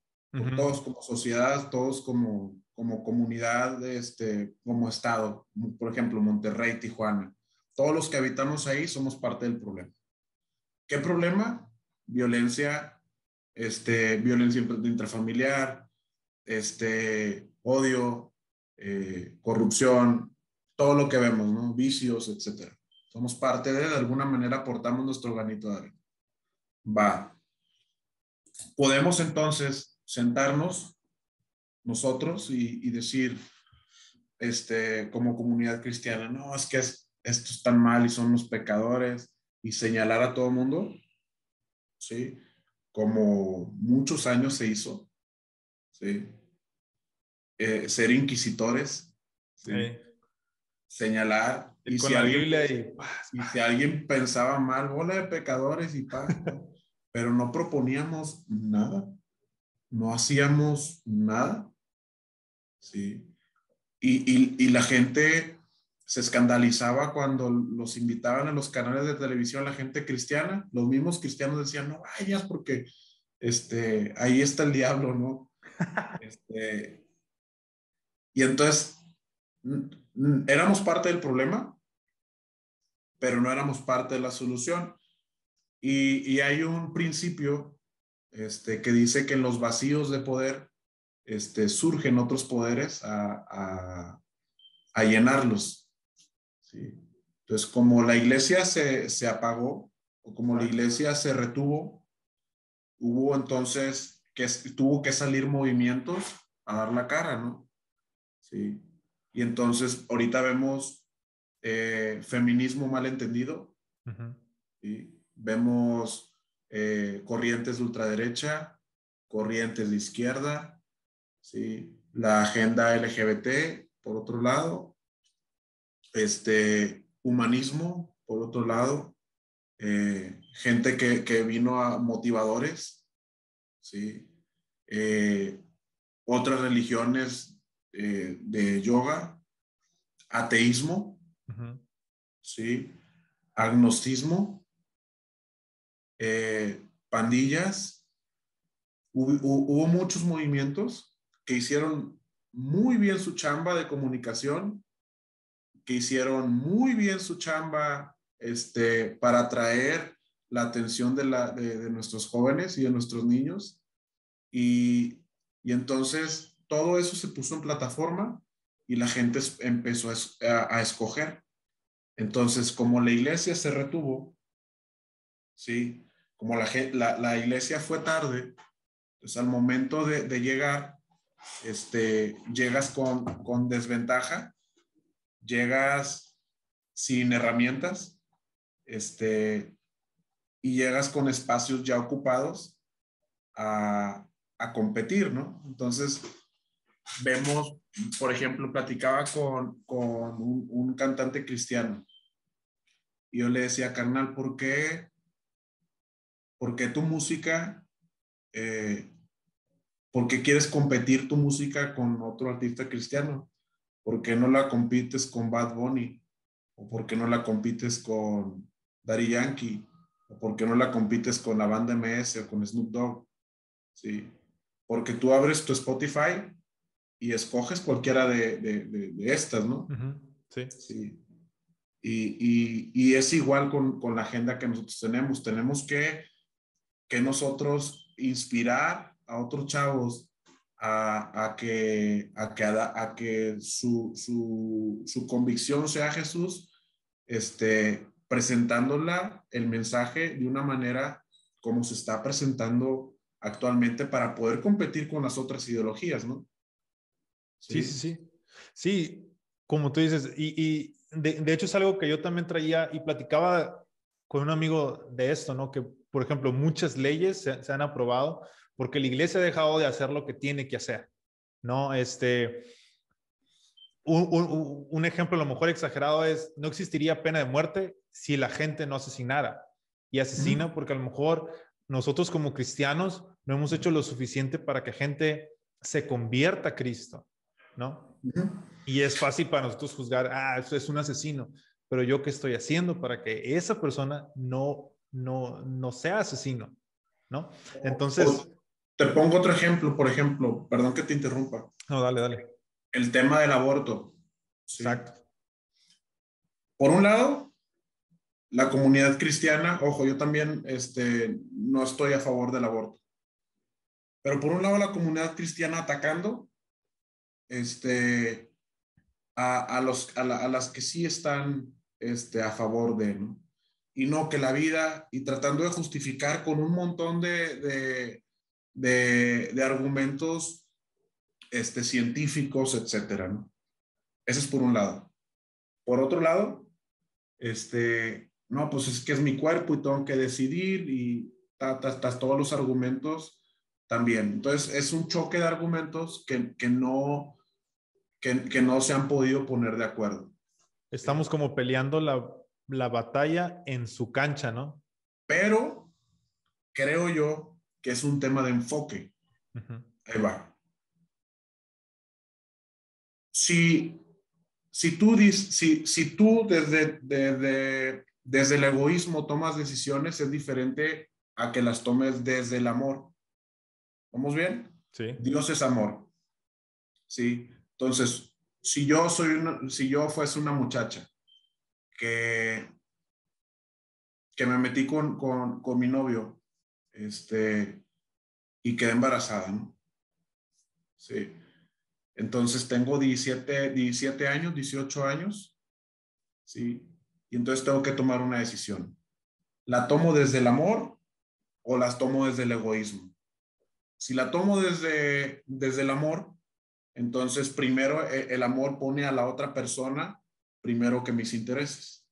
Todos como sociedad, todos como, como comunidad, este, como estado, por ejemplo, Monterrey, Tijuana. Todos los que habitamos ahí somos parte del problema. ¿Qué problema? Violencia, este, violencia intrafamiliar, este, odio, eh, corrupción, todo lo que vemos, ¿no? Vicios, etcétera. Somos parte de, de alguna manera aportamos nuestro granito de arena. Va. Podemos entonces sentarnos nosotros y, decir, este, como comunidad cristiana, no, es que es, esto es tan mal y son los pecadores y señalar a todo el mundo, ¿sí? Como muchos años se hizo, ¿sí? Eh, ser inquisitores, señalar. Y, si alguien, y, si alguien pensaba mal, bola de pecadores y paz, pero no proponíamos nada, no hacíamos nada. Sí. Y, y, la gente se escandalizaba cuando los invitaban a los canales de televisión, la gente cristiana, los mismos cristianos decían, no vayas porque este, ahí está el diablo, ¿no? Este, y entonces, éramos parte del problema, pero no éramos parte de la solución. Y, hay un principio este, que dice que en los vacíos de poder este, surgen otros poderes a, a, llenarlos. ¿sí? Entonces, como la iglesia se, se apagó, o como la iglesia se retuvo, hubo entonces que tuvo que salir movimientos a dar la cara, ¿no? ¿sí? Y entonces ahorita vemos eh, feminismo mal entendido, vemos eh, corrientes de ultraderecha, corrientes de izquierda, ¿sí? la agenda LGBT, por otro lado, este, humanismo, por otro lado, eh, gente que, que, vino a motivadores, ¿sí? otras religiones de yoga, ateísmo, ¿sí? agnosticismo, eh, pandillas. Hubo, muchos movimientos que hicieron muy bien su chamba de comunicación, que hicieron muy bien su chamba este, para atraer la atención de, la, de, nuestros jóvenes y de nuestros niños. Y, y entonces todo eso se puso en plataforma y la gente empezó a, escoger. Entonces, como la iglesia se retuvo, ¿sí? Como la, la, iglesia fue tarde, pues al momento de, llegar, este, llegas con, con desventaja, llegas sin herramientas, este, y llegas con espacios ya ocupados a, a competir, ¿no? Entonces, vemos, por ejemplo, platicaba con, con un, cantante cristiano y yo le decía, carnal, ¿por qué, por qué tu música, eh, por qué quieres competir tu música con otro artista cristiano? ¿Por qué no la compites con Bad Bunny? ¿O por qué no la compites con Daddy Yankee? ¿O por qué no la compites con la banda MS o con Snoop Dogg? Sí. Porque tú abres tu Spotify y escoges cualquiera de, de, estas, ¿no? Sí. sí. Y, y, es igual con, con, la agenda que nosotros tenemos. Tenemos que, que nosotros inspirar a otros chavos a, a que, a que, a, que su, su, su, convicción sea Jesús, este, presentándola el mensaje de una manera como se está presentando actualmente para poder competir con las otras ideologías, ¿no? Sí, sí, sí. Sí, como tú dices, y, de, hecho es algo que yo también traía y platicaba con un amigo de esto, ¿no? Que, por ejemplo, muchas leyes se, han aprobado porque la iglesia ha dejado de hacer lo que tiene que hacer, ¿no? Este, un, ejemplo a lo mejor exagerado es, no existiría pena de muerte si la gente no asesinara. Y asesina porque a lo mejor nosotros como cristianos no hemos hecho lo suficiente para que gente se convierta a Cristo. ¿No? Y es fácil para nosotros juzgar, ah, eso es un asesino, pero yo qué estoy haciendo para que esa persona no, no, no sea asesino, ¿no? Entonces... Te pongo otro ejemplo, por ejemplo, perdón que te interrumpa. No, dale, dale. El tema del aborto. Exacto. Por un lado, la comunidad cristiana, ojo, yo también este, no estoy a favor del aborto. Pero por un lado, la comunidad cristiana atacando este, a, los, a, las que sí están este, a favor de, ¿no? Y no que la vida, y tratando de justificar con un montón de, de, argumentos este, científicos, etcétera, ¿no? Ese es por un lado. Por otro lado, este, no, pues es que es mi cuerpo y tengo que decidir y todos los argumentos también. Entonces, es un choque de argumentos que, que no, que, que, no se han podido poner de acuerdo. Estamos como peleando la, la batalla en su cancha, ¿no? Pero creo yo que es un tema de enfoque. Ahí va. Si, si tú, si, si tú desde, desde, desde el egoísmo tomas decisiones, es diferente a que las tomes desde el amor. ¿Vamos bien? Sí. Dios es amor. Sí. Entonces, si yo soy una, si yo fuese una muchacha que, que me metí con, con, con mi novio, este, y quedé embarazada, ¿no? Sí. Entonces tengo 17, 17 años, 18 años, ¿sí? Y entonces tengo que tomar una decisión. ¿La tomo desde el amor o las tomo desde el egoísmo? Si la tomo desde, desde el amor, entonces primero eh, el amor pone a la otra persona primero que mis intereses.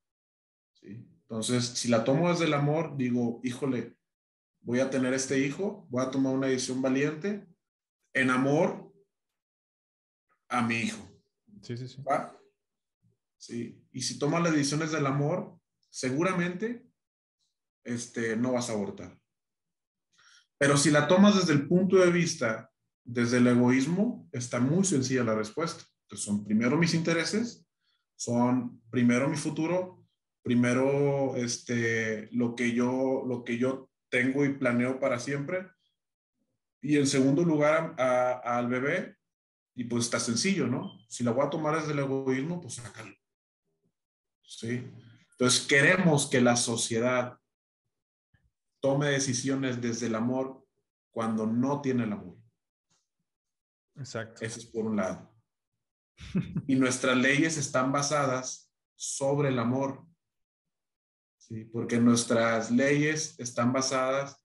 ¿sí? Entonces, si la tomo desde el amor, digo, híjole, voy a tener este hijo, voy a tomar una decisión valiente en amor a mi hijo. Sí, sí, sí. ¿Va? Sí. Y si tomas las decisiones del amor, seguramente este, no vas a abortar. Pero si la tomas desde el punto de vista, desde el egoísmo, está muy sencilla la respuesta. Entonces, son primero mis intereses, son primero mi futuro, primero este, lo, que yo, lo que yo tengo y planeo para siempre. Y en segundo lugar, al bebé, y pues está sencillo, ¿no? Si la voy a tomar desde el egoísmo, pues sácalo. ¿Sí? Entonces, queremos que la sociedad tome decisiones desde el amor cuando no tiene el amor. Exacto. Eso es por un lado. y nuestras leyes están basadas sobre el amor. ¿sí? Porque nuestras leyes están basadas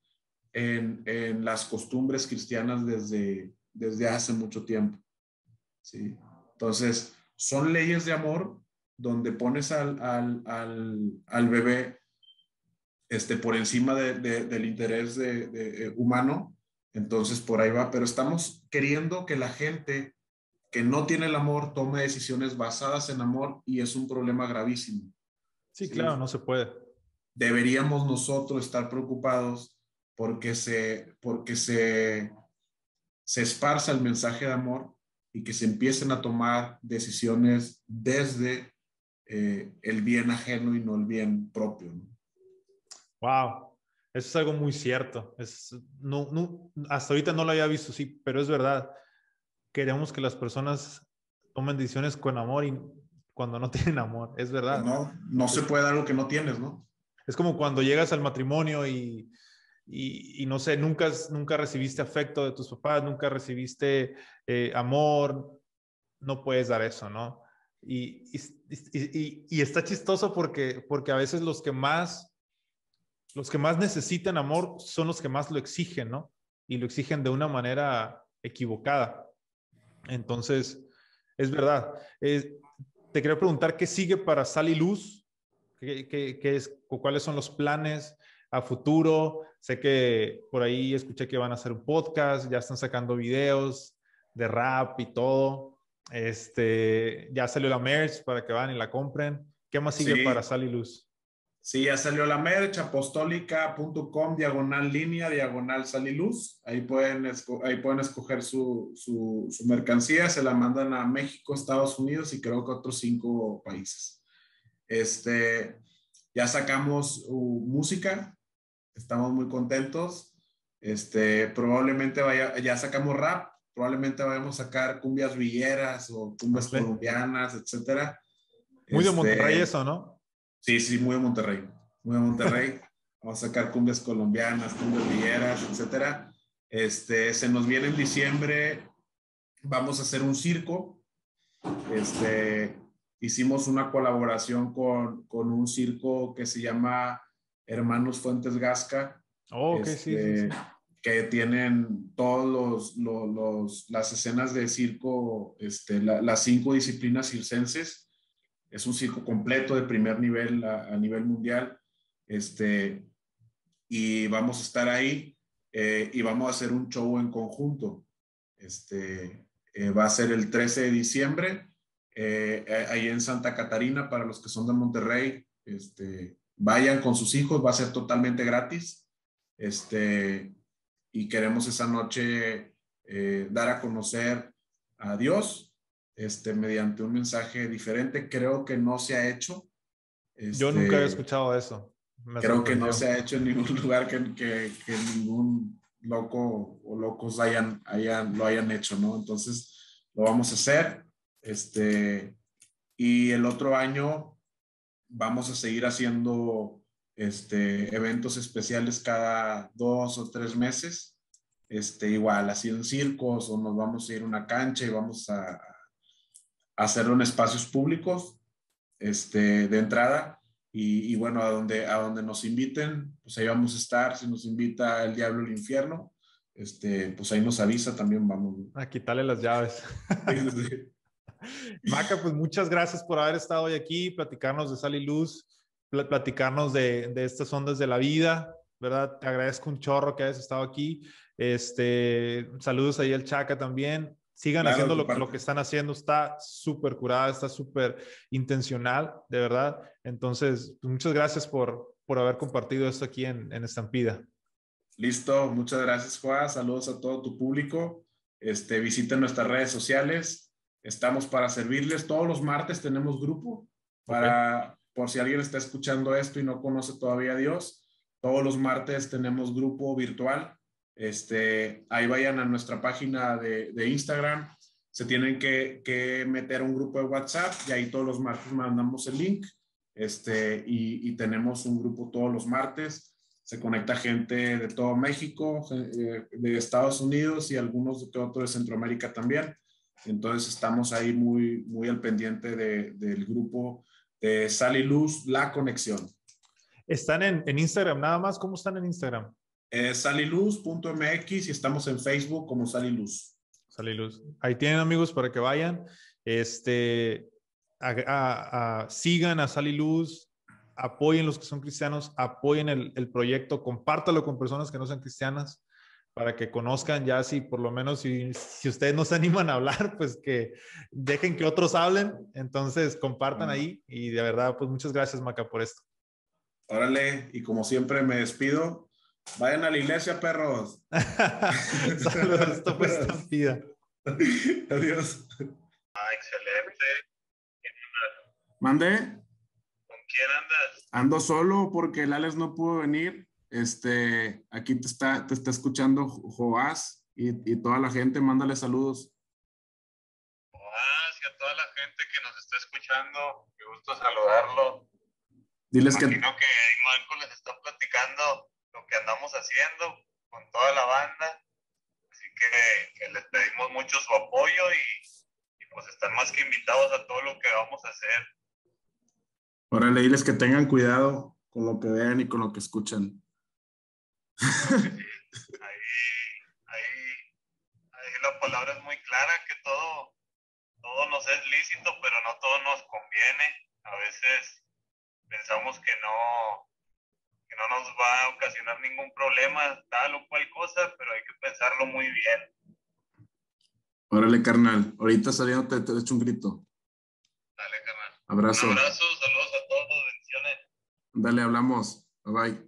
en, en, las costumbres cristianas desde, desde hace mucho tiempo. ¿sí? Entonces, son leyes de amor donde pones al, al, al, al bebé este, por encima del interés de, humano. Entonces, por ahí va. Pero estamos queriendo que la gente que no tiene el amor tome decisiones basadas en amor y es un problema gravísimo. Sí, claro, no se puede. Deberíamos nosotros estar preocupados porque se, porque se, se esparza el mensaje de amor y que se empiecen a tomar decisiones desde eh, el bien ajeno y no el bien propio. ¿no? Wow, eso es algo muy cierto. Es, no, no, hasta ahorita no lo había visto, sí, pero es verdad. Queremos que las personas tomen decisiones con amor y cuando no tienen amor, es verdad. No, no se puede dar lo que no tienes, ¿no? Es como cuando llegas al matrimonio y, y, no sé, nunca, nunca recibiste afecto de tus papás, nunca recibiste eh, amor, no puedes dar eso, ¿no? Y, y, y, está chistoso porque, porque a veces los que más los que más necesitan amor son los que más lo exigen, ¿no? Y lo exigen de una manera equivocada. Entonces, es verdad. te quería preguntar qué sigue para Sal y Luz, ¿Qué, es, cuáles son los planes a futuro. Sé que por ahí escuché que van a hacer un podcast, ya están sacando videos de rap y todo. Este, ya salió la merch para que van y la compren. ¿Qué más sigue para Sal y Luz? Sí, ya salió la merch, apostólica.com, diagonal línea, diagonal saliluz. Ahí pueden, ahí pueden escoger su, su, su, mercancía, se la mandan a México, Estados Unidos y creo que otros cinco países. Este, ya sacamos uh, música, estamos muy contentos. Este, probablemente vaya, ya sacamos rap, probablemente vayamos a sacar cumbias villeras o cumbias colombianas, etcétera. Muy de Monterrey este, eso, ¿no? Sí, sí, muy de Monterrey. Muy de Monterrey. vamos a sacar cumbias colombianas, cumbias villeras, etcétera. Este, se nos viene en diciembre, vamos a hacer un circo. Este, hicimos una colaboración con, con un circo que se llama Hermanos Fuentes Gasca. Oh, sí, sí, este, Que tienen todos los, los, las escenas de circo, este, las cinco disciplinas circenses. Es un circo completo de primer nivel a, nivel mundial. Este, y vamos a estar ahí eh, y vamos a hacer un show en conjunto. Este, eh, va a ser el 13 de diciembre, eh, ahí en Santa Catarina, para los que son de Monterrey. Este, vayan con sus hijos, va a ser totalmente gratis. Este, y queremos esa noche dar a conocer a Dios este, mediante un mensaje diferente. Creo que no se ha hecho. Yo nunca he este, escuchado eso. creo que no se ha hecho en ningún lugar que, que, que, ningún loco o locos hayan, hayan, lo hayan hecho, ¿no? Entonces, lo vamos a hacer. Este, y el otro año vamos a seguir haciendo este, eventos especiales cada dos o tres meses. Este, igual, así en circos o nos vamos a ir a una cancha y vamos a hacerlo en espacios públicos este, de entrada. Y, y, bueno, a donde, a donde nos inviten, pues ahí vamos a estar. Si nos invita el diablo al infierno, este, pues ahí nos avisa, también vamos. A quitarle las llaves. Maca, pues muchas gracias por haber estado hoy aquí, platicarnos de Sal y Luz, platicarnos de, de, estas ondas de la vida, ¿verdad? Te agradezco un chorro que hayas estado aquí. Este, saludos ahí al Chaca también. Sigan haciendo lo, lo, que están haciendo, está súper curada, está súper intencional, de verdad. Entonces, pues muchas gracias por, por haber compartido esto aquí en, en Estampida. Listo, muchas gracias, Juan. Saludos a todo tu público. Este, visiten nuestras redes sociales, Estamos para servirles. Todos los martes tenemos grupo para, por si alguien está escuchando esto y no conoce todavía a Dios, todos los martes tenemos grupo virtual. Este, ahí vayan a nuestra página de, de Instagram. Se tienen que, que, meter un grupo de WhatsApp y ahí todos los martes mandamos el link. Este, y, y tenemos un grupo todos los martes. Se conecta gente de todo México, eh, de Estados Unidos y algunos de otro de Centroamérica también. Entonces estamos ahí muy, muy al pendiente de, del grupo de Sal y Luz, La Conexión. ¿Están en, en Instagram nada más? ¿Cómo están en Instagram? Eh, saliluz.mx y estamos en Facebook como Saliluz. Saliluz. Ahí tienen amigos para que vayan. Este, a, a, sigan a Saliluz, apoyen los que son cristianos, apoyen el, el proyecto, compártalo con personas que no sean cristianas para que conozcan ya si por lo menos si, si ustedes no se animan a hablar, pues que dejen que otros hablen. Entonces compartan ahí y de verdad, pues muchas gracias Maca por esto. Órale, y como siempre me despido. Vayan a la iglesia, perros. Saludos, esto fue estampida. Adiós. Ah, excelente. ¿Mande? ¿Con quién andas? Ando solo porque el Alex no pudo venir. Este, aquí te está, te está escuchando Joás y, y toda la gente, mándale saludos. Joás y a toda la gente que nos está escuchando, me gusta saludarlo. Diles que... que Marco les está platicando que andamos haciendo con toda la banda. Así que, que les pedimos mucho su apoyo y, y, pues están más que invitados a todo lo que vamos a hacer. Órale, diles que tengan cuidado con lo que vean y con lo que escuchan ahí, ahí, ahí la palabra es muy clara, que todo, todo nos es lícito, pero no todo nos conviene. A veces pensamos que no, no nos va a ocasionar ningún problema, tal o cual cosa, pero hay que pensarlo muy bien. Órale, carnal. Ahorita saliendo te, te echo un grito. Dale, carnal. Abrazo. Un abrazo, saludos a todos, bendiciones. Dale, hablamos. Bye bye.